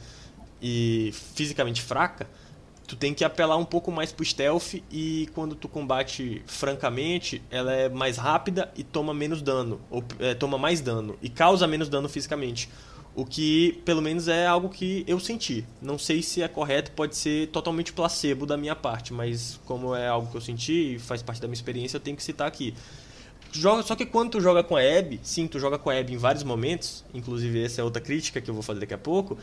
e fisicamente fraca, tu tem que apelar um pouco mais pro stealth e quando tu combate francamente, ela é mais rápida e toma menos dano, ou é, toma mais dano e causa menos dano fisicamente. O que, pelo menos, é algo que eu senti. Não sei se é correto, pode ser totalmente placebo da minha parte, mas como é algo que eu senti e faz parte da minha experiência, eu tenho que citar aqui. Joga, só que quando tu joga com a Abby, sim, tu joga com a Abby em vários momentos, inclusive essa é outra crítica que eu vou fazer daqui a pouco,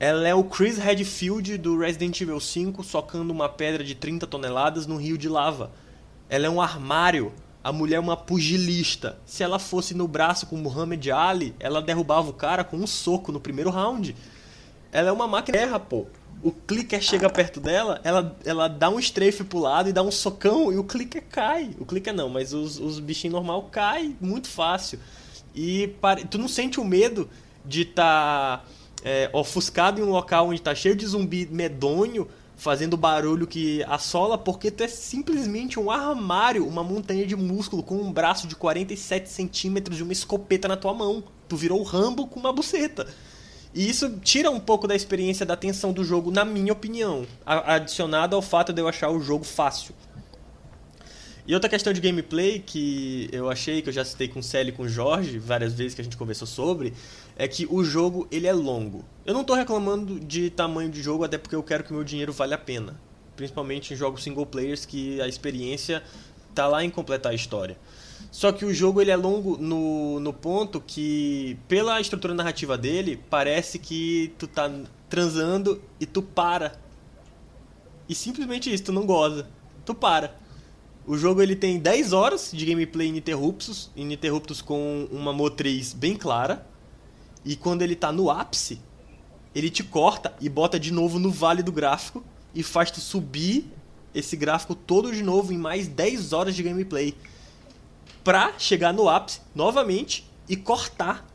ela é o Chris Redfield do Resident Evil 5 socando uma pedra de 30 toneladas no rio de lava. Ela é um armário. A mulher é uma pugilista. Se ela fosse no braço com Muhammad Ali, ela derrubava o cara com um soco no primeiro round. Ela é uma máquina de guerra, pô o clicker chega perto dela, ela, ela dá um strafe pro lado e dá um socão e o clicker cai. O clicker não, mas os, os bichinhos normal cai muito fácil. E pare... tu não sente o medo de estar tá, é, ofuscado em um local onde tá cheio de zumbi medonho, fazendo barulho que assola, porque tu é simplesmente um armário, uma montanha de músculo com um braço de 47 centímetros e uma escopeta na tua mão. Tu virou o Rambo com uma buceta. E isso tira um pouco da experiência da tensão do jogo, na minha opinião. Adicionado ao fato de eu achar o jogo fácil. E outra questão de gameplay que eu achei, que eu já citei com o Célio e com o Jorge, várias vezes que a gente conversou sobre, é que o jogo ele é longo. Eu não estou reclamando de tamanho de jogo, até porque eu quero que meu dinheiro valha a pena. Principalmente em jogos single players, que a experiência tá lá em completar a história. Só que o jogo ele é longo no, no ponto que, pela estrutura narrativa dele, parece que tu tá transando e tu para. E simplesmente isso, tu não goza. Tu para. O jogo ele tem 10 horas de gameplay ininterruptos, ininterruptos com uma motriz bem clara. E quando ele tá no ápice, ele te corta e bota de novo no vale do gráfico e faz tu subir esse gráfico todo de novo em mais 10 horas de gameplay para chegar no ápice novamente e cortar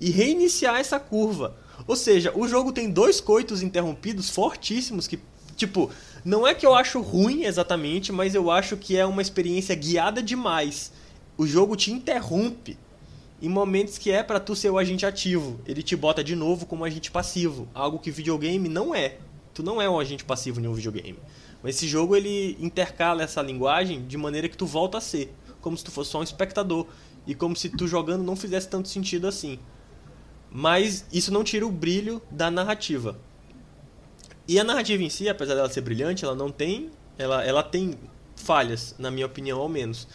e reiniciar essa curva. Ou seja, o jogo tem dois coitos interrompidos fortíssimos que, tipo, não é que eu acho ruim exatamente, mas eu acho que é uma experiência guiada demais. O jogo te interrompe em momentos que é para tu ser o agente ativo. Ele te bota de novo como agente passivo, algo que videogame não é. Tu não é um agente passivo em um videogame. Mas esse jogo ele intercala essa linguagem de maneira que tu volta a ser, como se tu fosse só um espectador e como se tu jogando não fizesse tanto sentido assim. Mas isso não tira o brilho da narrativa. E a narrativa em si, apesar dela ser brilhante, ela não tem, ela, ela tem falhas, na minha opinião, ao menos.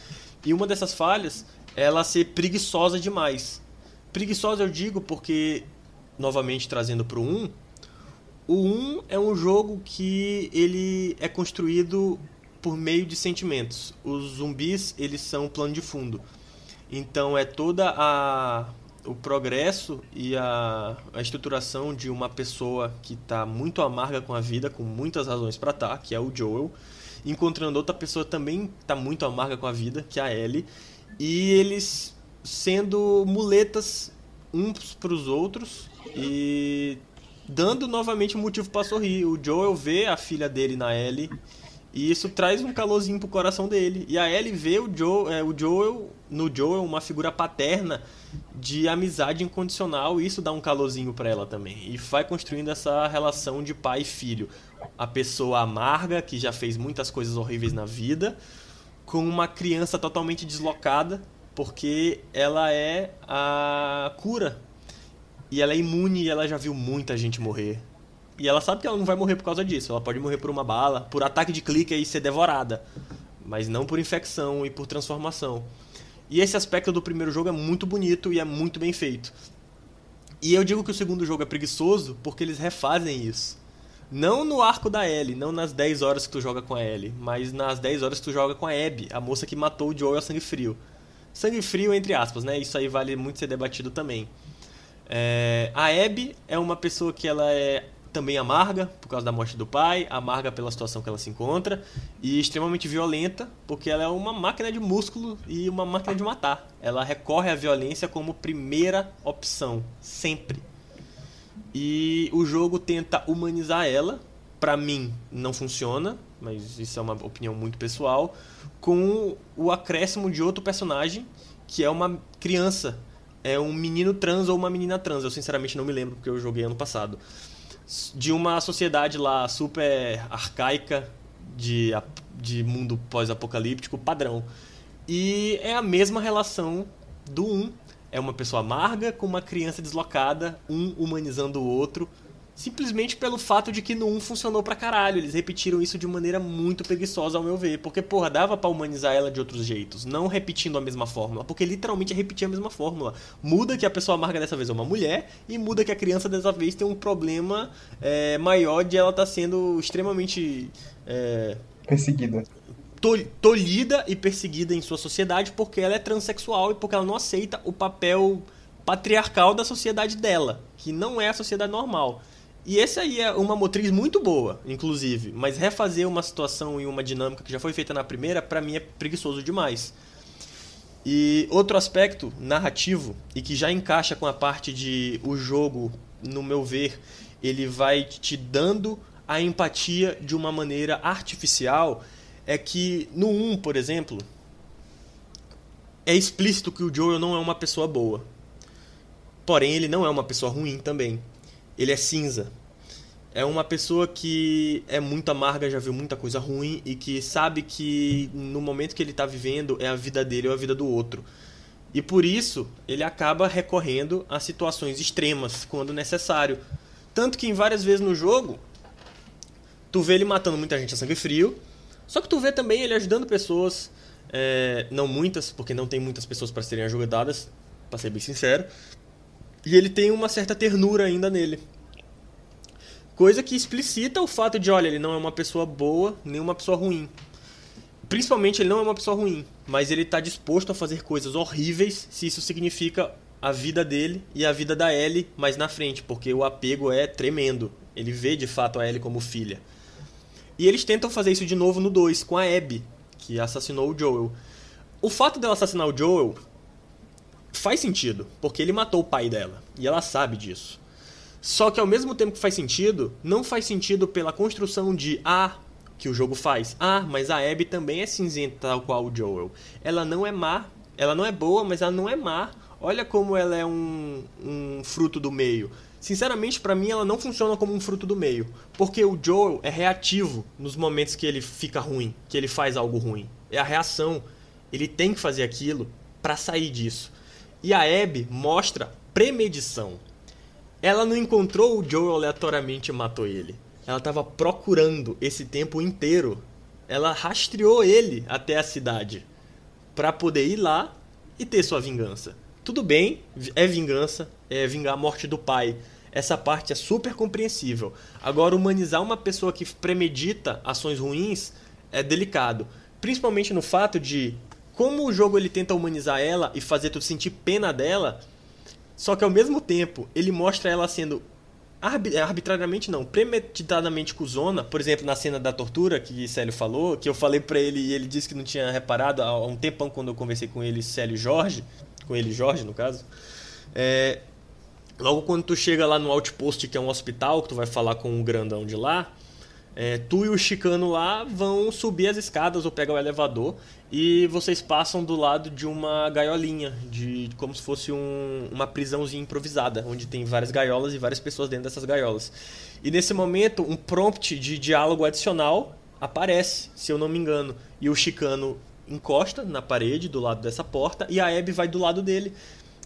E uma dessas falhas ela ser preguiçosa demais. Preguiçosa eu digo porque, novamente trazendo para o 1, o 1 é um jogo que ele é construído por meio de sentimentos. Os zumbis, eles são plano de fundo. Então é toda a o progresso e a, a estruturação de uma pessoa que está muito amarga com a vida, com muitas razões para estar, tá, que é o Joel, encontrando outra pessoa também está muito amarga com a vida, que é a Ellie, e eles sendo muletas uns para os outros e dando novamente motivo para sorrir. O Joel vê a filha dele na Ellie e isso traz um calorzinho pro coração dele. E a Ellie vê o, Joe, é, o Joel, no Joel, uma figura paterna de amizade incondicional, e isso dá um calorzinho para ela também. E vai construindo essa relação de pai e filho. A pessoa amarga, que já fez muitas coisas horríveis na vida, com uma criança totalmente deslocada, porque ela é a cura. E ela é imune e ela já viu muita gente morrer. E ela sabe que ela não vai morrer por causa disso. Ela pode morrer por uma bala, por ataque de clique e ser devorada. Mas não por infecção e por transformação. E esse aspecto do primeiro jogo é muito bonito e é muito bem feito. E eu digo que o segundo jogo é preguiçoso porque eles refazem isso. Não no arco da Ellie, não nas 10 horas que tu joga com a Ellie, mas nas 10 horas que tu joga com a Abby, a moça que matou o Joel a sangue frio. Sangue frio, entre aspas, né? Isso aí vale muito ser debatido também. É... A Abby é uma pessoa que ela é também amarga por causa da morte do pai, amarga pela situação que ela se encontra e extremamente violenta porque ela é uma máquina de músculo e uma máquina de matar. Ela recorre à violência como primeira opção, sempre. E o jogo tenta humanizar ela. Para mim, não funciona, mas isso é uma opinião muito pessoal. Com o acréscimo de outro personagem que é uma criança. É um menino trans ou uma menina trans. Eu sinceramente não me lembro porque eu joguei ano passado de uma sociedade lá super arcaica de, de mundo pós-apocalíptico padrão. E é a mesma relação do um. É uma pessoa amarga com uma criança deslocada, um humanizando o outro, Simplesmente pelo fato de que no 1 funcionou pra caralho. Eles repetiram isso de maneira muito preguiçosa, ao meu ver. Porque, porra, dava pra humanizar ela de outros jeitos. Não repetindo a mesma fórmula. Porque literalmente é repetir a mesma fórmula. Muda que a pessoa amarga dessa vez é uma mulher. E muda que a criança dessa vez tem um problema é, maior de ela estar tá sendo extremamente. É, perseguida. Tolhida e perseguida em sua sociedade porque ela é transexual e porque ela não aceita o papel patriarcal da sociedade dela, que não é a sociedade normal. E esse aí é uma motriz muito boa, inclusive, mas refazer uma situação e uma dinâmica que já foi feita na primeira, para mim é preguiçoso demais. E outro aspecto narrativo e que já encaixa com a parte de o jogo, no meu ver, ele vai te dando a empatia de uma maneira artificial, é que no 1, por exemplo, é explícito que o Joel não é uma pessoa boa. Porém, ele não é uma pessoa ruim também ele é cinza. É uma pessoa que é muito amarga, já viu muita coisa ruim e que sabe que no momento que ele está vivendo é a vida dele ou a vida do outro. E por isso ele acaba recorrendo a situações extremas quando necessário. Tanto que em várias vezes no jogo tu vê ele matando muita gente a sangue frio, só que tu vê também ele ajudando pessoas, é, não muitas, porque não tem muitas pessoas para serem ajudadas, para ser bem sincero, e ele tem uma certa ternura ainda nele. Coisa que explicita o fato de, olha, ele não é uma pessoa boa, nem uma pessoa ruim. Principalmente ele não é uma pessoa ruim, mas ele está disposto a fazer coisas horríveis se isso significa a vida dele e a vida da Ellie mais na frente, porque o apego é tremendo. Ele vê de fato a Ellie como filha. E eles tentam fazer isso de novo no 2, com a Abby, que assassinou o Joel. O fato dela assassinar o Joel faz sentido, porque ele matou o pai dela, e ela sabe disso. Só que ao mesmo tempo que faz sentido, não faz sentido pela construção de ah, que o jogo faz. Ah, mas a Abby também é cinzenta tal qual o Joel. Ela não é má, ela não é boa, mas ela não é má Olha como ela é um, um fruto do meio. Sinceramente, para mim, ela não funciona como um fruto do meio. Porque o Joel é reativo nos momentos que ele fica ruim, que ele faz algo ruim. É a reação. Ele tem que fazer aquilo para sair disso. E a Abby mostra premedição. Ela não encontrou o Joel aleatoriamente e matou ele. Ela estava procurando esse tempo inteiro. Ela rastreou ele até a cidade para poder ir lá e ter sua vingança. Tudo bem, é vingança, é vingar a morte do pai, essa parte é super compreensível. Agora, humanizar uma pessoa que premedita ações ruins é delicado. Principalmente no fato de como o jogo ele tenta humanizar ela e fazer tu sentir pena dela, só que ao mesmo tempo ele mostra ela sendo arbitrariamente não, premeditadamente cuzona, por exemplo, na cena da tortura que Célio falou, que eu falei para ele e ele disse que não tinha reparado há um tempão quando eu conversei com ele, Célio Jorge, com ele Jorge no caso, é, Logo quando tu chega lá no outpost, que é um hospital, que tu vai falar com um grandão de lá, é, tu e o chicano lá vão subir as escadas ou pegar o elevador e vocês passam do lado de uma gaiolinha, de como se fosse um, uma prisãozinha improvisada, onde tem várias gaiolas e várias pessoas dentro dessas gaiolas. E nesse momento, um prompt de diálogo adicional aparece, se eu não me engano, e o chicano encosta na parede do lado dessa porta e a Abby vai do lado dele.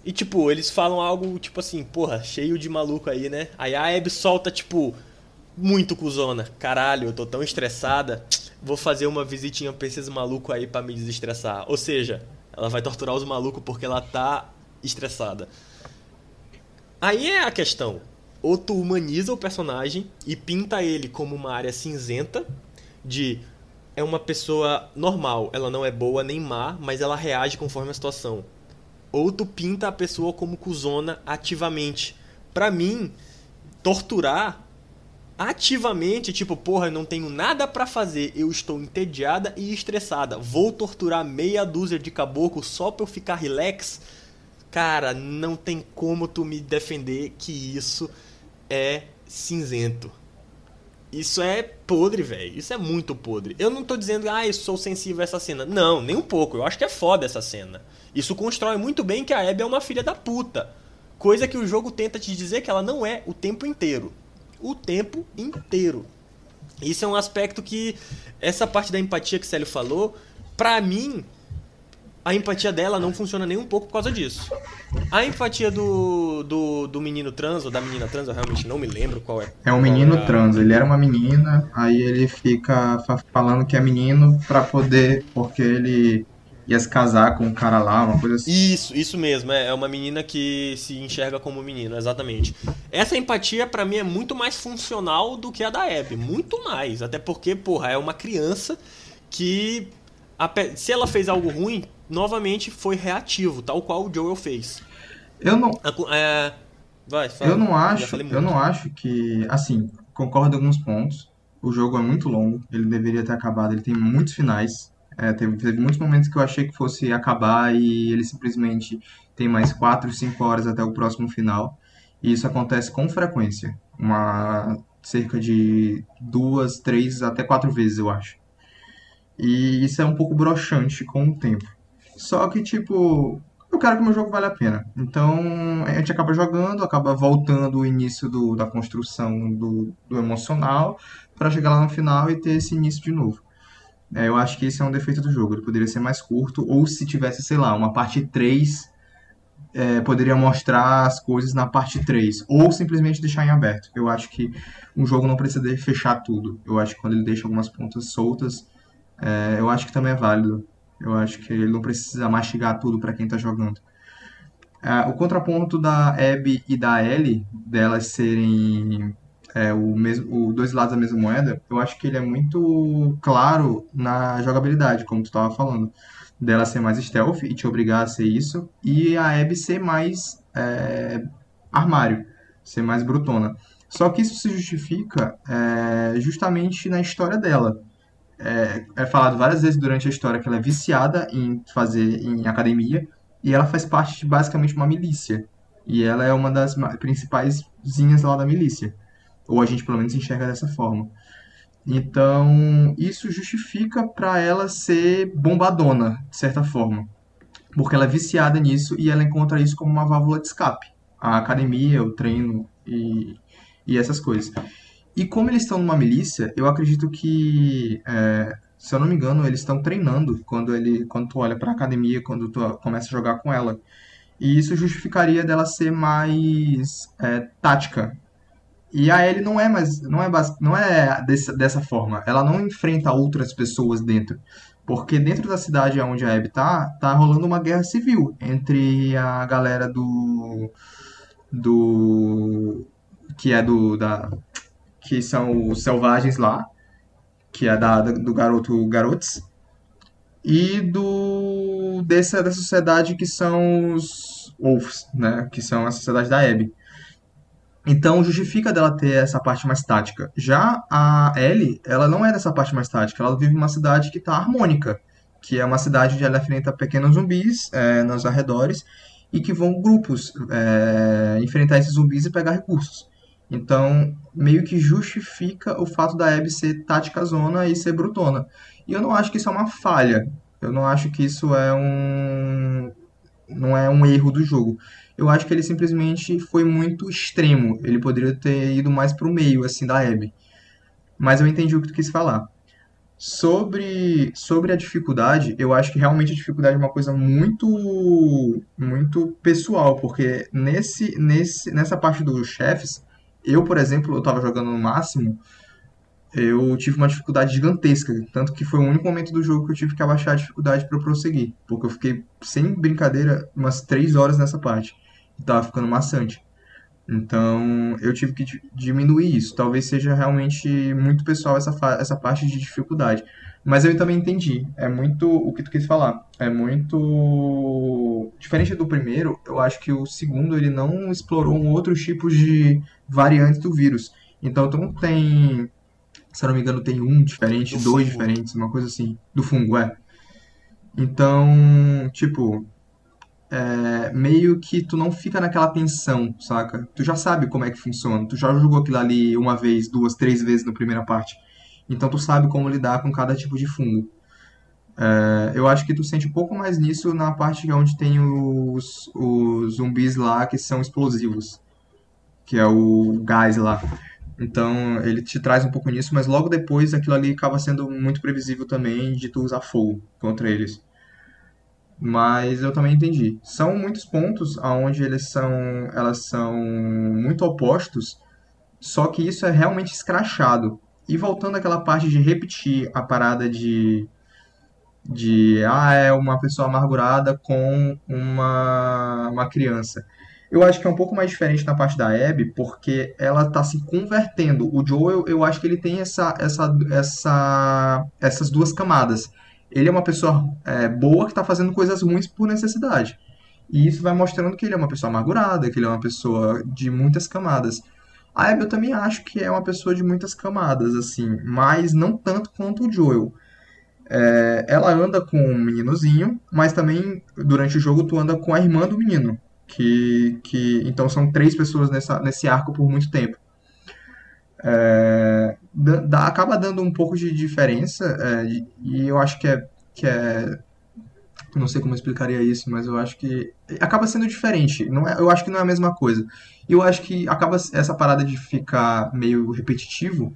E, tipo, eles falam algo, tipo assim, porra, cheio de maluco aí, né? Aí a Abby solta, tipo, muito cuzona. Caralho, eu tô tão estressada. Vou fazer uma visitinha pra esses malucos aí para me desestressar. Ou seja, ela vai torturar os malucos porque ela tá estressada. Aí é a questão. Ou tu humaniza o personagem e pinta ele como uma área cinzenta de é uma pessoa normal, ela não é boa nem má, mas ela reage conforme a situação ou tu pinta a pessoa como cuzona ativamente. Para mim, torturar ativamente, tipo, porra, eu não tenho nada para fazer, eu estou entediada e estressada, vou torturar meia dúzia de caboclo só pra eu ficar relax. Cara, não tem como tu me defender que isso é cinzento. Isso é podre, velho. Isso é muito podre. Eu não tô dizendo, ah, eu sou sensível a essa cena. Não, nem um pouco. Eu acho que é foda essa cena. Isso constrói muito bem que a Abby é uma filha da puta. Coisa que o jogo tenta te dizer que ela não é o tempo inteiro. O tempo inteiro. Isso é um aspecto que essa parte da empatia que o Célio falou, pra mim, a empatia dela não funciona nem um pouco por causa disso. A empatia do, do, do menino trans, ou da menina trans, eu realmente não me lembro qual é. É um menino é trans, ele era uma menina, aí ele fica falando que é menino pra poder, porque ele ia se casar com um cara lá, uma coisa assim. Isso, isso mesmo. É, é uma menina que se enxerga como menino, exatamente. Essa empatia, para mim, é muito mais funcional do que a da Abby. Muito mais. Até porque, porra, é uma criança que. Se ela fez algo ruim, novamente foi reativo, tal qual o Joel fez. Eu não. É... Vai, fala. Eu não acho. Eu não acho que. Assim, concordo em alguns pontos. O jogo é muito longo, ele deveria ter acabado, ele tem muitos finais. É, teve, teve, muitos momentos que eu achei que fosse acabar e ele simplesmente tem mais 4, 5 horas até o próximo final. E isso acontece com frequência. Uma, cerca de duas, três, até quatro vezes, eu acho. E isso é um pouco broxante com o tempo. Só que, tipo, eu quero que o meu jogo vale a pena. Então, a gente acaba jogando, acaba voltando o início do, da construção do, do emocional para chegar lá no final e ter esse início de novo. É, eu acho que esse é um defeito do jogo. Ele poderia ser mais curto, ou se tivesse, sei lá, uma parte 3, é, poderia mostrar as coisas na parte 3. Ou simplesmente deixar em aberto. Eu acho que um jogo não precisa fechar tudo. Eu acho que quando ele deixa algumas pontas soltas, é, eu acho que também é válido. Eu acho que ele não precisa mastigar tudo para quem está jogando. É, o contraponto da Abby e da Ellie, delas serem é, o mesmo, o dois lados da mesma moeda, eu acho que ele é muito claro na jogabilidade, como tu estava falando. Dela ser mais stealth e te obrigar a ser isso, e a Abby ser mais é, armário, ser mais brutona. Só que isso se justifica é, justamente na história dela. É, é, falado várias vezes durante a história que ela é viciada em fazer em academia e ela faz parte de basicamente uma milícia. E ela é uma das principais zinhas lá da milícia. Ou a gente pelo menos enxerga dessa forma. Então, isso justifica para ela ser bombadona, de certa forma. porque ela é viciada nisso e ela encontra isso como uma válvula de escape. A academia, o treino e, e essas coisas. E como eles estão numa milícia, eu acredito que, é, se eu não me engano, eles estão treinando quando ele, quando tu olha para a academia, quando tu começa a jogar com ela. E isso justificaria dela ser mais é, tática. E a Ellie não é mais, não é, não é dessa, dessa forma. Ela não enfrenta outras pessoas dentro. Porque dentro da cidade onde a Abby tá, tá rolando uma guerra civil entre a galera do. do. que é do. da. que são os selvagens lá, que é da, do garoto Garotos, e do. dessa, dessa sociedade que são os Wolves, né? Que são a sociedade da Abby. Então justifica dela ter essa parte mais tática. Já a Ellie, ela não é dessa parte mais tática. Ela vive numa cidade que está harmônica, que é uma cidade onde ela enfrenta pequenos zumbis é, nos arredores e que vão grupos é, enfrentar esses zumbis e pegar recursos. Então, meio que justifica o fato da Abby ser tática zona e ser brutona. E eu não acho que isso é uma falha. Eu não acho que isso é um não é um erro do jogo. Eu acho que ele simplesmente foi muito extremo. Ele poderia ter ido mais pro meio, assim, da Abby. Mas eu entendi o que tu quis falar. Sobre, sobre a dificuldade, eu acho que realmente a dificuldade é uma coisa muito muito pessoal, porque nesse, nesse, nessa parte dos chefes, eu, por exemplo, eu tava jogando no máximo, eu tive uma dificuldade gigantesca. Tanto que foi o único momento do jogo que eu tive que abaixar a dificuldade para prosseguir. Porque eu fiquei, sem brincadeira, umas 3 horas nessa parte. Tava ficando maçante. Então eu tive que diminuir isso. Talvez seja realmente muito pessoal essa, essa parte de dificuldade. Mas eu também entendi. É muito o que tu quis falar. É muito diferente do primeiro. Eu acho que o segundo ele não explorou outros tipos de variantes do vírus. Então tu não tem se eu não me engano, tem um diferente, do dois fungo. diferentes, uma coisa assim. Do fungo, é. Então, tipo, é, meio que tu não fica naquela tensão, saca? Tu já sabe como é que funciona. Tu já jogou aquilo ali uma vez, duas, três vezes na primeira parte. Então tu sabe como lidar com cada tipo de fungo. É, eu acho que tu sente um pouco mais nisso na parte onde tem os, os zumbis lá que são explosivos. Que é o gás lá. Então ele te traz um pouco nisso, mas logo depois aquilo ali acaba sendo muito previsível também de tu usar fogo contra eles. Mas eu também entendi. São muitos pontos onde eles são, elas são muito opostos, só que isso é realmente escrachado. E voltando àquela parte de repetir a parada de de ah, é uma pessoa amargurada com uma, uma criança. Eu acho que é um pouco mais diferente na parte da Abby, porque ela tá se convertendo. O Joel, eu acho que ele tem essa, essa, essa, essas duas camadas. Ele é uma pessoa é, boa que está fazendo coisas ruins por necessidade. E isso vai mostrando que ele é uma pessoa amargurada, que ele é uma pessoa de muitas camadas. A Abby eu também acho que é uma pessoa de muitas camadas, assim, mas não tanto quanto o Joel. É, ela anda com um meninozinho, mas também durante o jogo tu anda com a irmã do menino que, que então são três pessoas nessa, nesse arco por muito tempo. É, dá, acaba dando um pouco de diferença é, e eu acho que é, que é não sei como eu explicaria isso, mas eu acho que acaba sendo diferente. Não é, eu acho que não é a mesma coisa. Eu acho que acaba essa parada de ficar meio repetitivo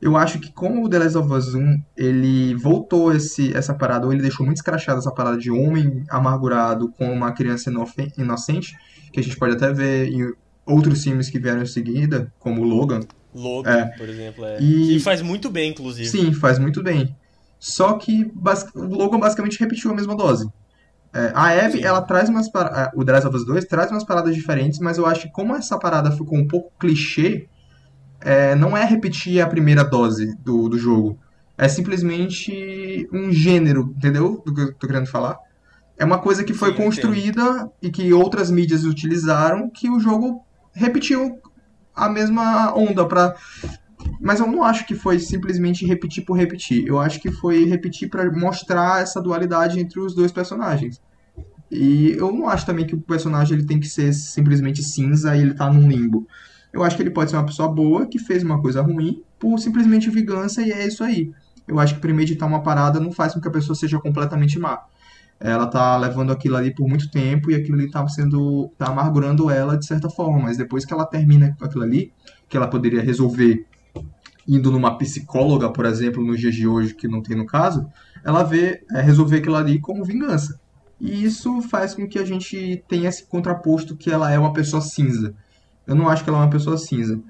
eu acho que como o The Last of Us 1, ele voltou esse, essa parada, ou ele deixou muito escrachada essa parada de homem amargurado com uma criança inocente, que a gente pode até ver em outros filmes que vieram em seguida, como Logan. Logan, é. por exemplo, é. E... faz muito bem, inclusive. Sim, faz muito bem. Só que o Logan basicamente repetiu a mesma dose. É, a Abby, ela traz umas paradas. O The Last of Us 2 traz umas paradas diferentes, mas eu acho que como essa parada ficou um pouco clichê, é, não é repetir a primeira dose do, do jogo. É simplesmente um gênero, entendeu? Do que eu tô querendo falar. É uma coisa que foi Sim, construída entendo. e que outras mídias utilizaram que o jogo repetiu a mesma onda para mas eu não acho que foi simplesmente repetir por repetir. Eu acho que foi repetir para mostrar essa dualidade entre os dois personagens. E eu não acho também que o personagem ele tem que ser simplesmente cinza e ele tá num limbo. Eu acho que ele pode ser uma pessoa boa que fez uma coisa ruim por simplesmente vingança e é isso aí. Eu acho que premeditar uma parada não faz com que a pessoa seja completamente má. Ela tá levando aquilo ali por muito tempo e aquilo ali tá sendo, tá amargurando ela de certa forma, mas depois que ela termina com aquilo ali, que ela poderia resolver indo numa psicóloga, por exemplo, nos dias de hoje, que não tem no caso, ela vê é, resolver aquilo ali como vingança. E isso faz com que a gente tenha esse contraposto que ela é uma pessoa cinza. Eu não acho que ela é uma pessoa cinza.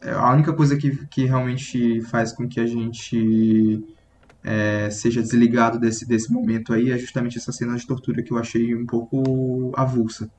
É, a única coisa que, que realmente faz com que a gente é, seja desligado desse, desse momento aí é justamente essa cena de tortura que eu achei um pouco avulsa.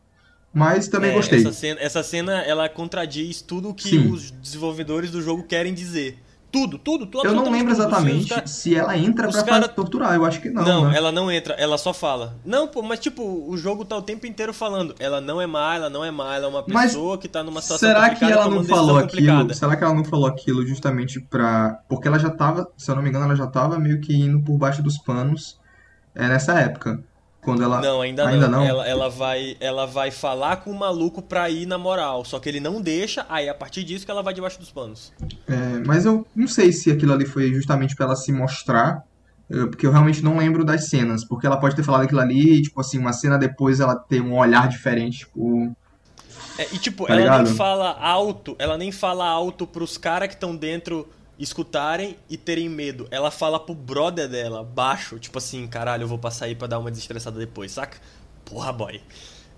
Mas também É, gostei. Essa cena, essa cena, ela contradiz tudo o que Sim. os desenvolvedores do jogo querem dizer. Tudo, tudo, tudo. Eu não lembro tudo. Exatamente se ela entra os pra cara- torturar. Eu acho que não. Não, né? ela não entra, ela só fala. Não, pô, mas tipo, o jogo tá o tempo inteiro falando. Ela não é má, ela não é má, ela é uma Mas pessoa que tá numa situação Será que ela não falou complicada. aquilo? Será que ela não falou aquilo justamente pra. Porque ela já tava, se eu não me engano, ela já tava meio que indo por baixo dos panos é, nessa época. Quando ela. Não, ainda, Ainda não. não? Ela, ela, vai, ela vai falar com o maluco pra ir na moral. Só que ele não deixa, aí a partir disso que ela vai debaixo dos panos. É, mas eu não sei se aquilo ali foi justamente pra ela se mostrar. eu- Porque eu realmente não lembro das cenas. Porque ela pode ter falado aquilo ali, e, tipo assim, uma cena depois ela ter um olhar diferente, tipo. É, e tipo, Tá ela ligado? nem fala alto, ela nem fala alto pros caras que estão dentro escutarem e terem medo. Ela fala pro brother dela, baixo, tipo assim, caralho, eu vou passar aí pra dar uma desestressada depois, saca? Porra, boy.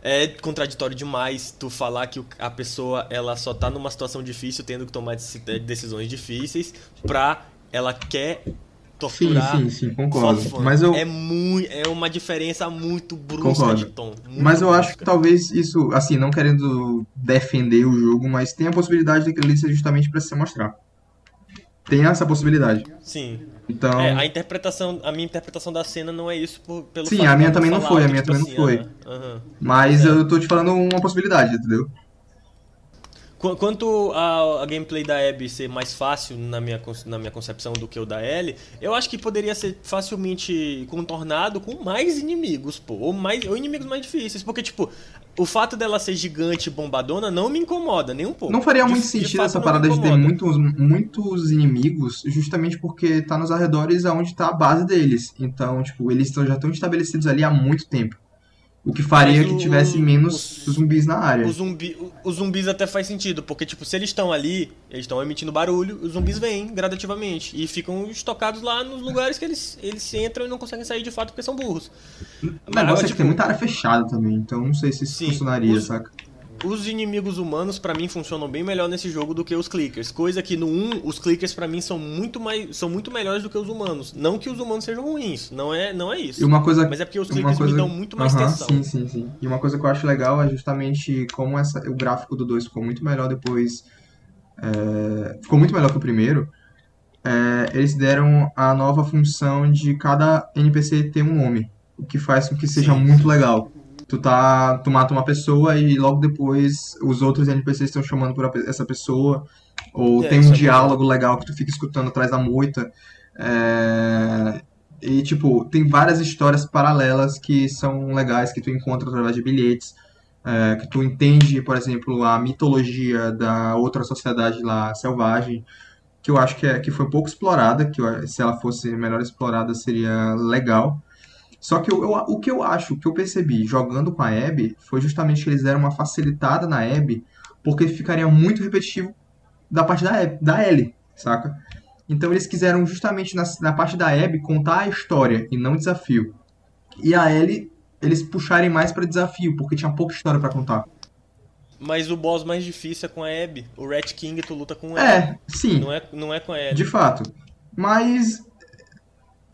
É contraditório demais tu falar que a pessoa ela só tá numa situação difícil, tendo que tomar eh, decisões difíceis, pra ela quer Sim, torturar. sim, sim, concordo. for fun. Mas eu. É, muito, é uma diferença muito brusca Concordo. de tom. Mas eu acho que brusca. talvez isso, assim, não querendo defender o jogo, mas tem a possibilidade daquilo ali ser justamente pra se mostrar. Tem essa possibilidade. Sim. Então, É, a interpretação, a minha interpretação da cena não é isso por, pelo Sim, a minha também não foi, a minha tipo também não assim, aham. mas É. eu tô te falando uma possibilidade, entendeu? Qu- Quanto a, a gameplay da Abby ser mais fácil na minha, na minha concepção do que o da Ellie, eu acho que poderia ser facilmente contornado com mais inimigos, pô, ou, mais, ou inimigos mais difíceis, porque, tipo, o fato dela ser gigante e bombadona não me incomoda nem um pouco. Não faria De- muito de sentido fato, essa parada de ter muitos, muitos inimigos, justamente porque tá nos arredores aonde tá a base deles. Então, tipo, eles já estão estabelecidos ali há muito tempo. O que faria Mas que o- tivesse menos os- zumbis na área. Os, zumbi, os zumbis até faz sentido, porque, tipo, se eles estão ali, eles estão emitindo barulho, os zumbis vêm gradativamente e ficam estocados lá nos lugares que eles, eles entram e não conseguem sair de fato porque são burros. O negócio é que tipo, tem muita área fechada também, então não sei se isso Sim, funcionaria, os- saca? Os inimigos humanos, pra mim, funcionam bem melhor nesse jogo do que os clickers. Coisa que no 1, os clickers, pra mim, são muito, mais, são muito melhores do que os humanos. Não que os humanos sejam ruins, não é, não é isso. E uma coisa Mas é porque os clickers coisa... me dão muito mais Aham, tensão. Sim, sim, sim. E uma coisa que eu acho legal é justamente como essa, o gráfico do 2 ficou muito melhor depois. é, ficou muito melhor que o primeiro. É, eles deram a nova função de cada NPC ter um nome. O que faz com que seja Sim. muito legal. Tu, tá, tu mata uma pessoa e logo depois os outros NPCs estão chamando por essa pessoa. Ou É, tem um é diálogo legal que tu fica escutando atrás da moita. É, e, tipo, tem várias histórias paralelas que são legais, que tu encontra através de bilhetes, é, que tu entende, por exemplo, a mitologia da outra sociedade lá, selvagem, que eu acho que, é, que foi pouco explorada, que se ela fosse melhor explorada seria legal. Só que eu, eu- o que eu acho, o que eu percebi jogando com a Abby, foi justamente que eles deram uma facilitada na Abby, porque ficaria muito repetitivo da parte da, Abby, da Ellie, saca? Então eles quiseram justamente na, na parte da Abby contar a história e não o desafio. E a Ellie, eles puxarem mais pra desafio, porque tinha pouca história pra contar. Mas o boss mais difícil é com a Abby. O Rat King tu luta com ela. É, sim, Não é, não é com a Ellie. de fato. Mas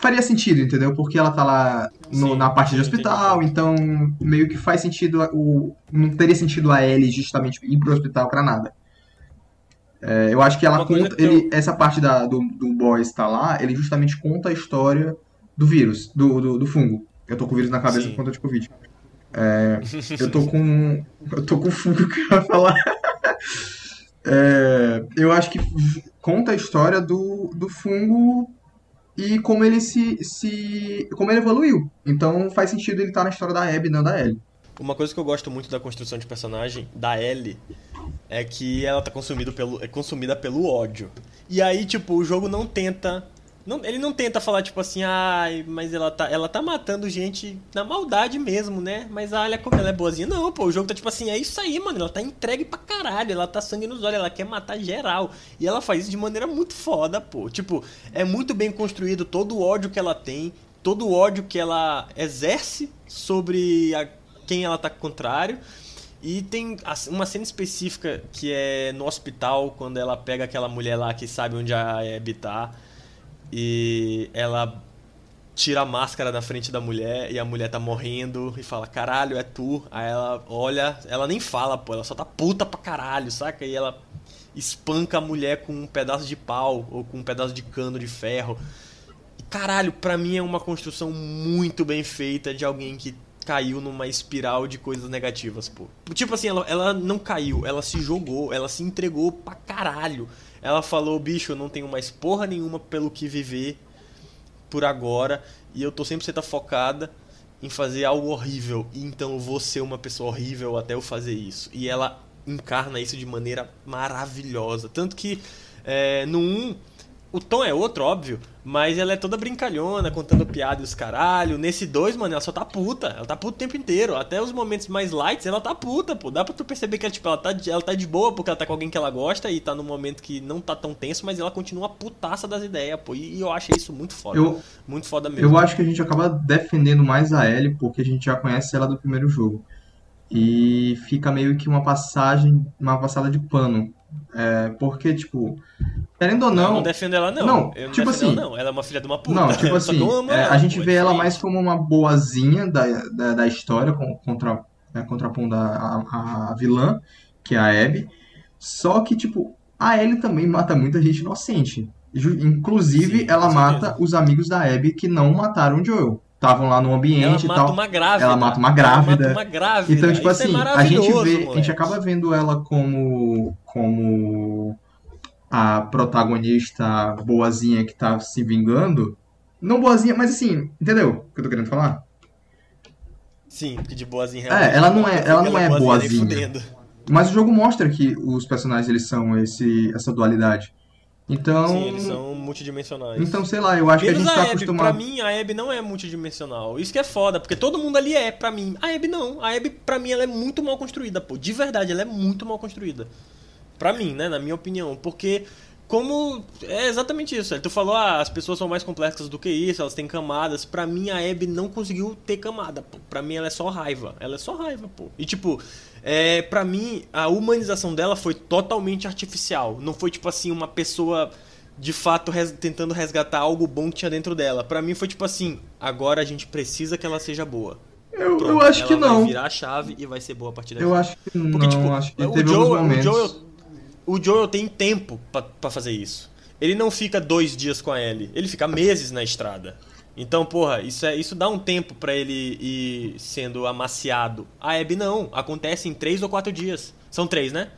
faria sentido, entendeu? Porque ela tá lá no- na parte de hospital, então meio que faz sentido o não teria sentido a Ellie justamente ir pro hospital pra nada. É, eu acho que ela Uma conta que eu- ele, essa parte da, do, do boy estar lá, ele justamente conta a história do vírus, do, do, do fungo. Eu tô com o vírus na cabeça Sim. por conta de Covid. É, eu tô com. Eu tô com fungo que eu ia falar. É, eu acho que conta a história do, do fungo e como ele se, se. como ele evoluiu. Então faz sentido ele estar na história da Abby, não da Ellie. Uma coisa que eu gosto muito da construção de personagem da Ellie é que ela tá consumido pelo, é consumida pelo ódio. E aí, tipo, o jogo não tenta Não, ele não tenta falar, tipo assim, ai, mas ela tá, ela tá matando gente na maldade mesmo, né? Mas olha como ela é boazinha. Não, pô, o jogo tá tipo assim, é isso aí, mano. Ela tá entregue pra caralho, ela tá sangue nos olhos, ela quer matar geral. E ela faz isso de maneira muito foda, pô. Tipo, é muito bem construído todo o ódio que ela tem, todo o ódio que ela exerce sobre a, quem ela tá contrário. E tem uma cena específica que é no hospital, quando ela pega aquela mulher lá que sabe onde a Abby tá e ela tira a máscara da frente da mulher e a mulher tá morrendo e fala, caralho, é tu. Aí ela olha, ela nem fala, pô, ela só tá puta pra caralho, saca? E ela espanca a mulher com um pedaço de pau ou com um pedaço de cano de ferro. E caralho, pra mim é uma construção muito bem feita de alguém que caiu numa espiral de coisas negativas, pô. Tipo assim, ela, ela não caiu, ela se jogou, ela se entregou pra caralho. Ela falou, bicho, eu não tenho mais porra nenhuma pelo que viver por agora. E eu tô sempre sendo focada em fazer algo horrível. Então eu vou ser uma pessoa horrível até eu fazer isso. E ela encarna isso de maneira maravilhosa. Tanto que é, no 1 o tom é outro, óbvio, mas ela é toda brincalhona, contando piada e os caralho. Nesse 2, mano, ela só tá puta. Ela tá puta o tempo inteiro. Até os momentos mais lights, ela tá puta, pô. Dá pra tu perceber que ela, tipo, ela tá, ela tá de boa porque ela tá com alguém que ela gosta e tá num momento que não tá tão tenso, mas ela continua putaça das ideias, pô. E, e eu acho isso muito foda. Eu, muito foda mesmo. Eu acho que a gente acaba defendendo mais a Ellie porque a gente já conhece ela do primeiro jogo. E fica meio que uma passagem, uma passada de pano. É, porque, tipo, Querendo ou não. Eu não defendo ela, não. Não, eu não tipo assim. Ela, não. Ela é uma filha de uma puta. Não, tipo assim. É, a gente vê ela mais como uma boazinha da, da, da história, contra, né, contrapondo a, a, a, vilã, que é a Abby. Só que, tipo, a Ellie também mata muita gente inocente. Inclusive, Sim, ela mata os amigos da Abby que não mataram o Joel. Estavam lá no ambiente ela e tal. Uma grávida. Ela mata uma grávida. Ela mata uma grávida. Então, tipo Isso assim, é a gente vê, moleque. a gente acaba vendo ela como como a protagonista boazinha que tá se vingando. Não boazinha, mas assim, entendeu o que eu tô querendo falar? Sim, que de boazinha É, ela não é, ela não é boazinha. Mas o jogo mostra que os personagens eles são esse, essa dualidade. Então. Sim, eles são multidimensionais. Então, sei lá, eu acho Menos que a gente a tá Abby, acostumado. Pra mim, a Abby não é multidimensional. Isso que é foda, porque todo mundo ali é, pra mim. A Abby não. A Abby, pra mim, ela é muito mal construída, pô. De verdade, ela é muito mal construída. Pra mim, né? Na minha opinião. Porque, como. É exatamente isso. Tu falou, ah, as pessoas são mais complexas do que isso, elas têm camadas. Pra mim, a Abby não conseguiu ter camada, pô. Pra mim, ela é só raiva. Ela é só raiva, pô. E, tipo, é, pra mim, a humanização dela foi totalmente artificial. Não foi, tipo assim, uma pessoa de fato res, tentando resgatar algo bom que tinha dentro dela. Para mim foi tipo assim, agora a gente precisa que ela seja boa. Eu, Pronto, eu acho que não. Vai virar a chave e vai ser boa a partir daqui. Eu acho que não. Porque, tipo, acho que o momentos... o Joel, o Joel tem tempo para fazer isso. Ele não fica dois dias com a Ellie, ele fica meses na estrada. Então, porra, isso, é, isso dá um tempo para ele ir sendo amaciado. A Abby não, acontece em três ou quatro dias. São três, né?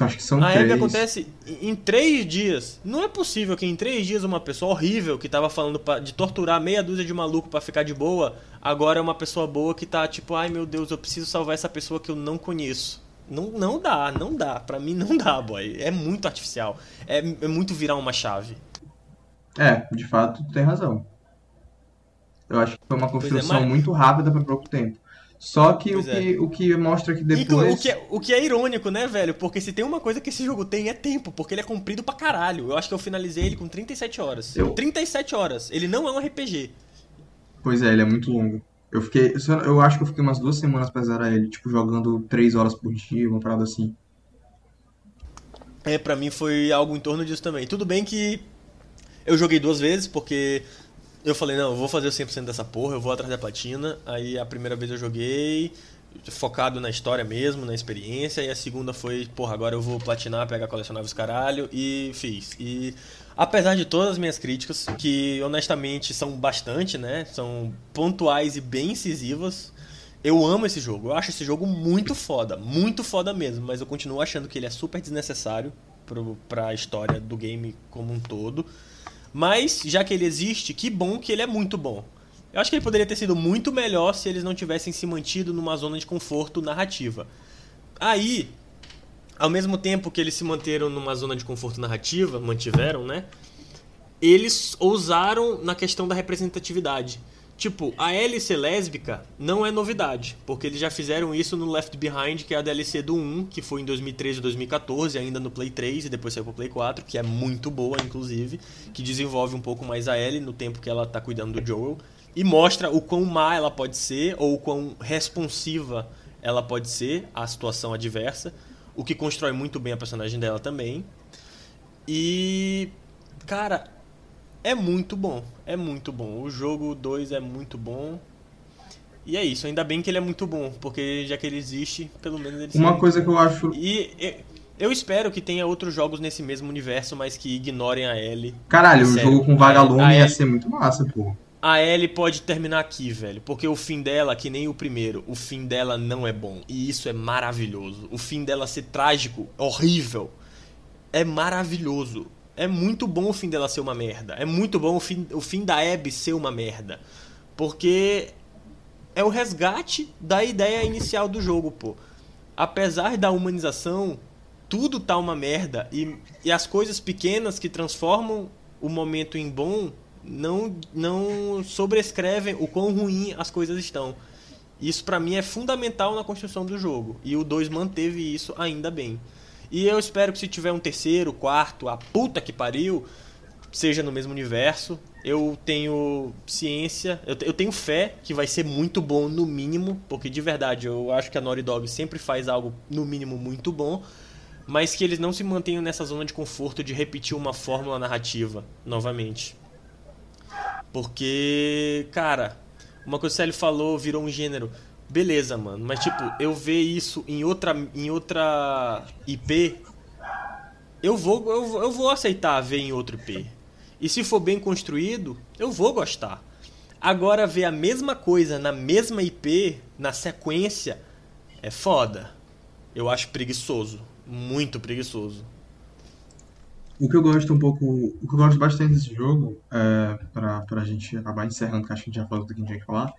Acho que são a três. Abby acontece em três dias. Não é possível que em três dias uma pessoa horrível que tava falando pra, de torturar meia dúzia de maluco para ficar de boa, agora é uma pessoa boa que tá tipo, ai meu Deus, eu preciso salvar essa pessoa que eu não conheço. Não, não dá, não dá. Pra mim não dá, boy. É muito artificial. É, é muito virar uma chave. É, de fato, tu tem razão. Eu acho que foi uma construção é, mas... muito rápida para pouco tempo. Só que o, é. que o que mostra que depois. O que, é, o que é irônico, né, velho? Porque se tem uma coisa que esse jogo tem é tempo, porque ele é comprido pra caralho. Eu acho que eu finalizei ele com 37 horas. Eu... 37 horas. Ele não é um RPG. Pois é, ele é muito longo. Eu fiquei. Eu acho que eu fiquei umas duas semanas pra zerar ele, tipo, jogando 3 horas por dia, uma parada assim. É, pra mim foi algo em torno disso também. Tudo bem que eu joguei duas vezes, porque eu falei, não, eu vou fazer o 100% dessa porra, eu vou atrás da platina. Aí a primeira vez eu joguei, focado na história mesmo, na experiência. E a segunda foi, porra, agora eu vou platinar, pegar colecionáveis caralho. E fiz. E apesar de todas as minhas críticas, que honestamente são bastante, né? São pontuais e bem incisivas. Eu amo esse jogo. Eu acho esse jogo muito foda. Muito foda mesmo. Mas eu continuo achando que ele é super desnecessário pro, pra história do game como um todo. Mas, já que ele existe, que bom que ele é muito bom. Eu acho que ele poderia ter sido muito melhor se eles não tivessem se mantido numa zona de conforto narrativa. Aí, ao mesmo tempo que eles se manteram numa zona de conforto narrativa, mantiveram, né? eles ousaram na questão da representatividade. Tipo, a ser lésbica não é novidade, porque eles já fizeram isso no Left Behind, que é a DLC do 1, que foi em 2013 e 2014, ainda no Play 3 e depois saiu pro Play 4, que é muito boa, inclusive, que desenvolve um pouco mais a Ellie no tempo que ela tá cuidando do Joel, e mostra o quão má ela pode ser, ou o quão responsiva ela pode ser à situação adversa, o que constrói muito bem a personagem dela também. E, cara, é muito bom. É muito bom. O jogo 2 é muito bom. E é isso, ainda bem que ele é muito bom, porque já que ele existe, pelo menos ele Uma coisa que eu acho. E eu espero que tenha outros jogos nesse mesmo universo, mas que ignorem a Ellie. Caralho, o jogo com Vagalume ia ser muito massa, pô. A Ellie pode terminar aqui, velho, porque o fim dela, que nem o primeiro, o fim dela não é bom. E isso é maravilhoso. O fim dela ser trágico, horrível, é maravilhoso. É muito bom o fim dela ser uma merda. É muito bom o fim, o fim da Abby ser uma merda. Porque é o resgate da ideia inicial do jogo, pô. Apesar da humanização, tudo tá uma merda. E, e as coisas pequenas que transformam o momento em bom não, não sobrescrevem o quão ruim as coisas estão. Isso para mim é fundamental na construção do jogo. E o 2 manteve isso ainda bem. E eu espero que se tiver um terceiro, quarto, a puta que pariu, seja no mesmo universo. Eu tenho ciência, eu, eu tenho fé que vai ser muito bom no mínimo, porque de verdade eu acho que a Naughty Dog sempre faz algo no mínimo muito bom, mas que eles não se mantenham nessa zona de conforto de repetir uma fórmula narrativa novamente. Porque, cara, uma coisa que o Célio falou virou um gênero. Beleza, mano. Mas tipo, eu ver isso em outra, em outra IP, eu vou, eu, eu vou aceitar ver em outro IP. E se for bem construído, eu vou gostar. Agora ver a mesma coisa na mesma IP, na sequência, é foda. Eu acho preguiçoso, muito preguiçoso. O que eu gosto um pouco, o que eu gosto bastante desse jogo, é, pra, pra gente acabar encerrando, que acho que a gente já falou do que a gente tinha que falar,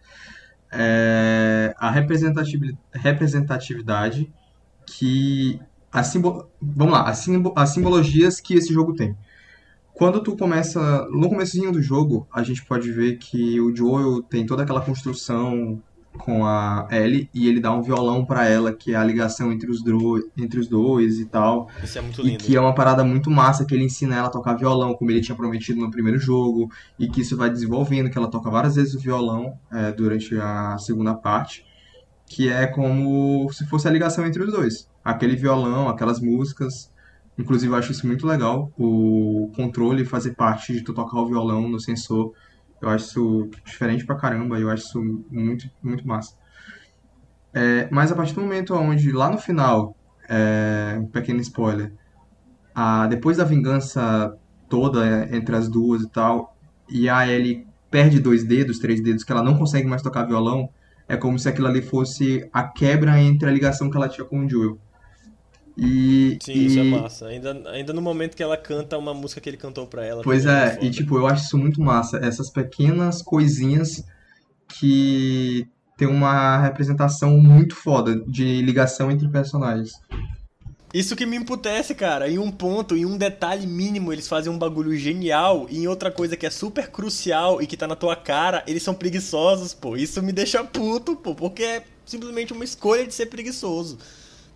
é, a representatividade que a simbolo, vamos lá, as, as simbologias que esse jogo tem. Quando tu começa, no comecinho do jogo, a gente pode ver que o Joel tem toda aquela construção com a Ellie e ele dá um violão para ela, que é a ligação entre os, entre os dois e tal. Isso é muito lindo. E que é uma parada muito massa que ele ensina ela a tocar violão, como ele tinha prometido no primeiro jogo, e que isso vai desenvolvendo, que ela toca várias vezes o violão é, durante a segunda parte, que é como se fosse a ligação entre os dois. Aquele violão, aquelas músicas. Inclusive, eu acho isso muito legal, o controle fazer parte de tu tocar o violão no sensor eu acho isso diferente pra caramba, eu acho isso muito, muito massa. É, mas a partir do momento onde, lá no final, é, um pequeno spoiler, a, depois da vingança toda é, entre as duas e tal, e a Ellie perde dois dedos, três dedos, que ela não consegue mais tocar violão, é como se aquilo ali fosse a quebra entre a ligação que ela tinha com o Joel. E, Sim, e... isso é massa. Ainda, ainda no momento que ela canta uma música que ele cantou pra ela. Pois é, e tipo, eu acho isso muito massa. Essas pequenas coisinhas que tem uma representação muito foda de ligação entre personagens. Isso que me emputece, cara. Em um ponto, em um detalhe mínimo, eles fazem um bagulho genial. E em outra coisa que é super crucial e que tá na tua cara, eles são preguiçosos, pô. Isso me deixa puto, pô. Porque é simplesmente uma escolha de ser preguiçoso.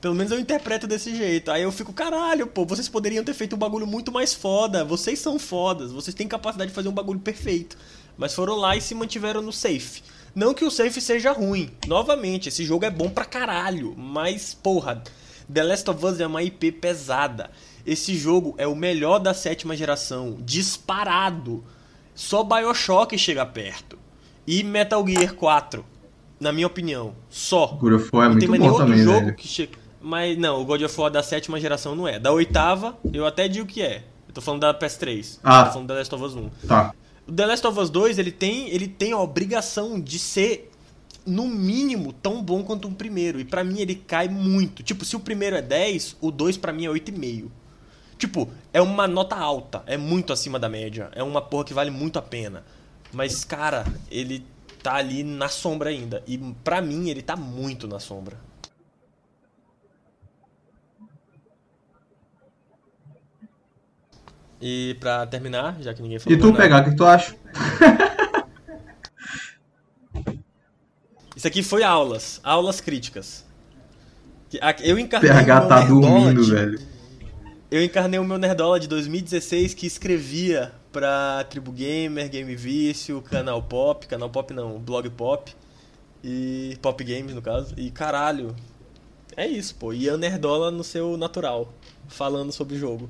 Pelo menos eu interpreto desse jeito. Aí eu fico, caralho, pô, vocês poderiam ter feito um bagulho muito mais foda. Vocês são fodas, vocês têm capacidade de fazer um bagulho perfeito. Mas foram lá e se mantiveram no safe. Não que o safe seja ruim. Novamente, esse jogo é bom pra caralho. Mas, porra, The Last of Us é uma IP pesada. Esse jogo é o melhor da sétima geração. Disparado. Só Bioshock chega perto. E Metal Gear 4. Na minha opinião. Só. God of War é Não muito tem mais nenhum outro jogo velho. que chega. Mas não, o God of War da sétima geração não é. Da oitava, eu até digo que é. Eu tô falando da PS3. Ah. Tô falando da Last of Us 1. Tá. O The Last of Us 2, ele tem, ele tem a obrigação de ser, no mínimo, tão bom quanto o primeiro. E para mim ele cai muito. Tipo, se o primeiro é 10, o 2 para mim é 8,5. Tipo, é uma nota alta. É muito acima da média. É uma porra que vale muito a pena. Mas, cara, ele tá ali na sombra ainda. E pra mim ele tá muito na sombra. E pra terminar, já que ninguém falou E tu pegar, o que tu acha? Isso aqui foi aulas, aulas críticas. Eu encarnei o PH meu tá nerdola dormindo, de- velho. Eu encarnei o meu Nerdola de 2016 que escrevia pra Tribo Gamer, Game Vício, Canal Pop, Canal Pop não, Blog Pop e Pop Games no caso. E caralho, é isso, pô. E a Nerdola no seu natural, falando sobre o jogo.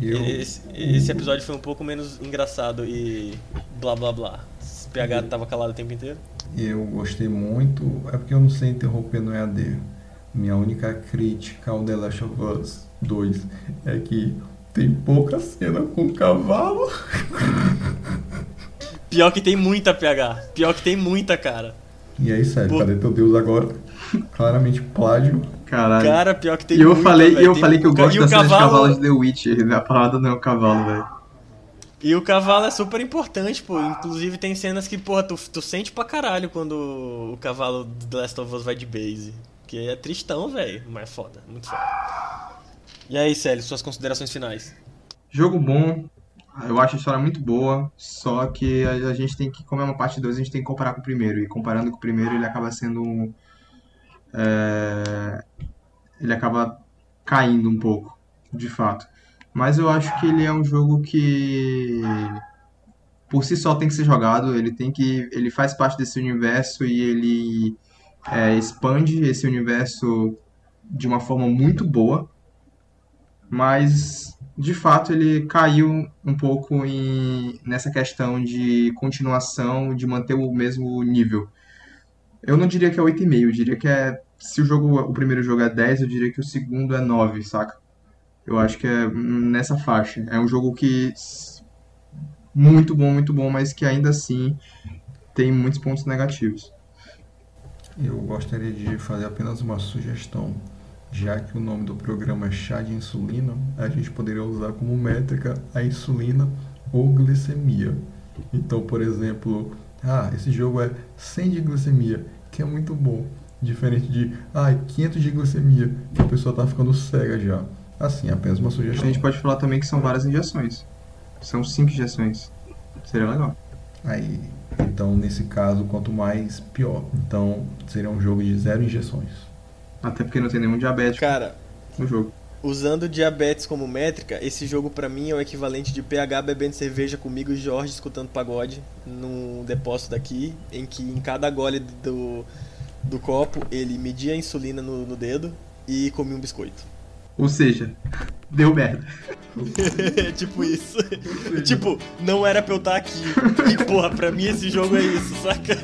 Eu, Esse, esse episódio foi um pouco menos engraçado e blá blá blá. Esse PH tava calado o tempo inteiro. eu gostei muito. É porque eu não sei interromper no EAD. Minha única crítica ao The Last of Us 2 é que tem pouca cena com cavalo. Pior que tem muita PH. Pior que tem muita, cara. E aí, sério, Pô. cadê teu Deus agora? Claramente plágio. Caralho. Cara, pior que tem e eu muita, falei, velho. eu falei que eu gosto da cena de cavalo- cavalo de The Witcher. A parada não é o cavalo, velho. E o cavalo é super importante, pô. Inclusive tem cenas que, porra, tu, tu sente pra caralho quando o cavalo do The Last of Us vai de base. Que é tristão, velho. Mas é foda, muito foda. E aí, Célio, suas considerações finais? Jogo bom. Eu acho a história muito boa, só que a, a gente tem que, como é uma parte 2, a gente tem que comparar com o primeiro. E comparando com o primeiro, ele acaba sendo. um, é, ele acaba caindo um pouco, de fato. Mas eu acho que ele é um jogo que por si só tem que ser jogado, ele tem que. Ele faz parte desse universo e ele é, expande esse universo de uma forma muito boa. Mas de fato ele caiu um pouco em, nessa questão de continuação, de manter o mesmo nível. Eu não diria que é 8,5, eu diria que é. Se o jogo, o primeiro jogo é 10, eu diria que o segundo é 9, saca? Eu acho que é nessa faixa. É um jogo que. Muito bom, muito bom, mas que ainda assim tem muitos pontos negativos. Eu gostaria de fazer apenas uma sugestão. Já que o nome do programa é chá de insulina, a gente poderia usar como métrica a insulina ou glicemia. Então, por exemplo, ah, esse jogo é 100 de glicemia, que é muito bom. Diferente de, ah, 500 de glicemia, que a pessoa tá ficando cega já. Assim, apenas uma A sugestão. gente pode falar também que são várias injeções. São cinco injeções. Seria legal. Aí, então, nesse caso, quanto mais, pior. Então, seria um jogo de zero injeções. Até porque não tem nenhum diabético Cara, no jogo. Usando diabetes como métrica, esse jogo pra mim é o equivalente de PH bebendo cerveja comigo e Jorge escutando pagode num depósito daqui, em que em cada gole do, do copo ele media a insulina no, no dedo e comia um biscoito. Ou seja, deu merda. É tipo isso. tipo, não era pra eu estar aqui. E porra, pra mim esse jogo é isso, saca?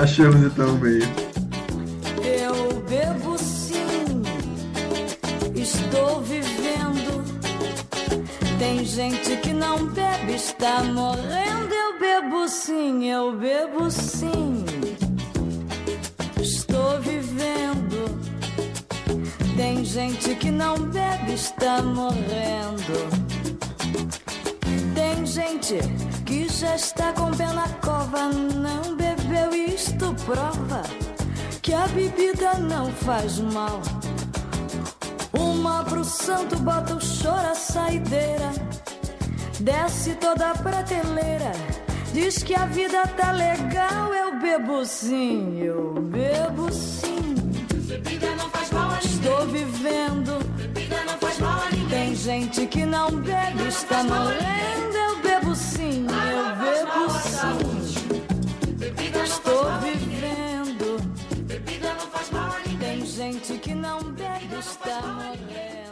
Achamos então meio. Eu estou vivendo. Tem gente que não bebe, está morrendo. Eu bebo sim, eu bebo sim, estou vivendo. Tem gente que não bebe, está morrendo. Tem gente que já está com pé na cova, não bebeu, isto prova que a bebida não faz mal. Uma pro santo bota o choro a saideira, desce toda a prateleira. Diz que a vida tá legal, eu bebo sim, eu bebo sim. Bebida não faz mal a ninguém. Estou vivendo. Bebida não faz mal a ninguém. Tem gente que não bebe, está morrendo. Eu bebo sim, eu bebo sim. Estou vivendo. gente que não deve estar morrendo.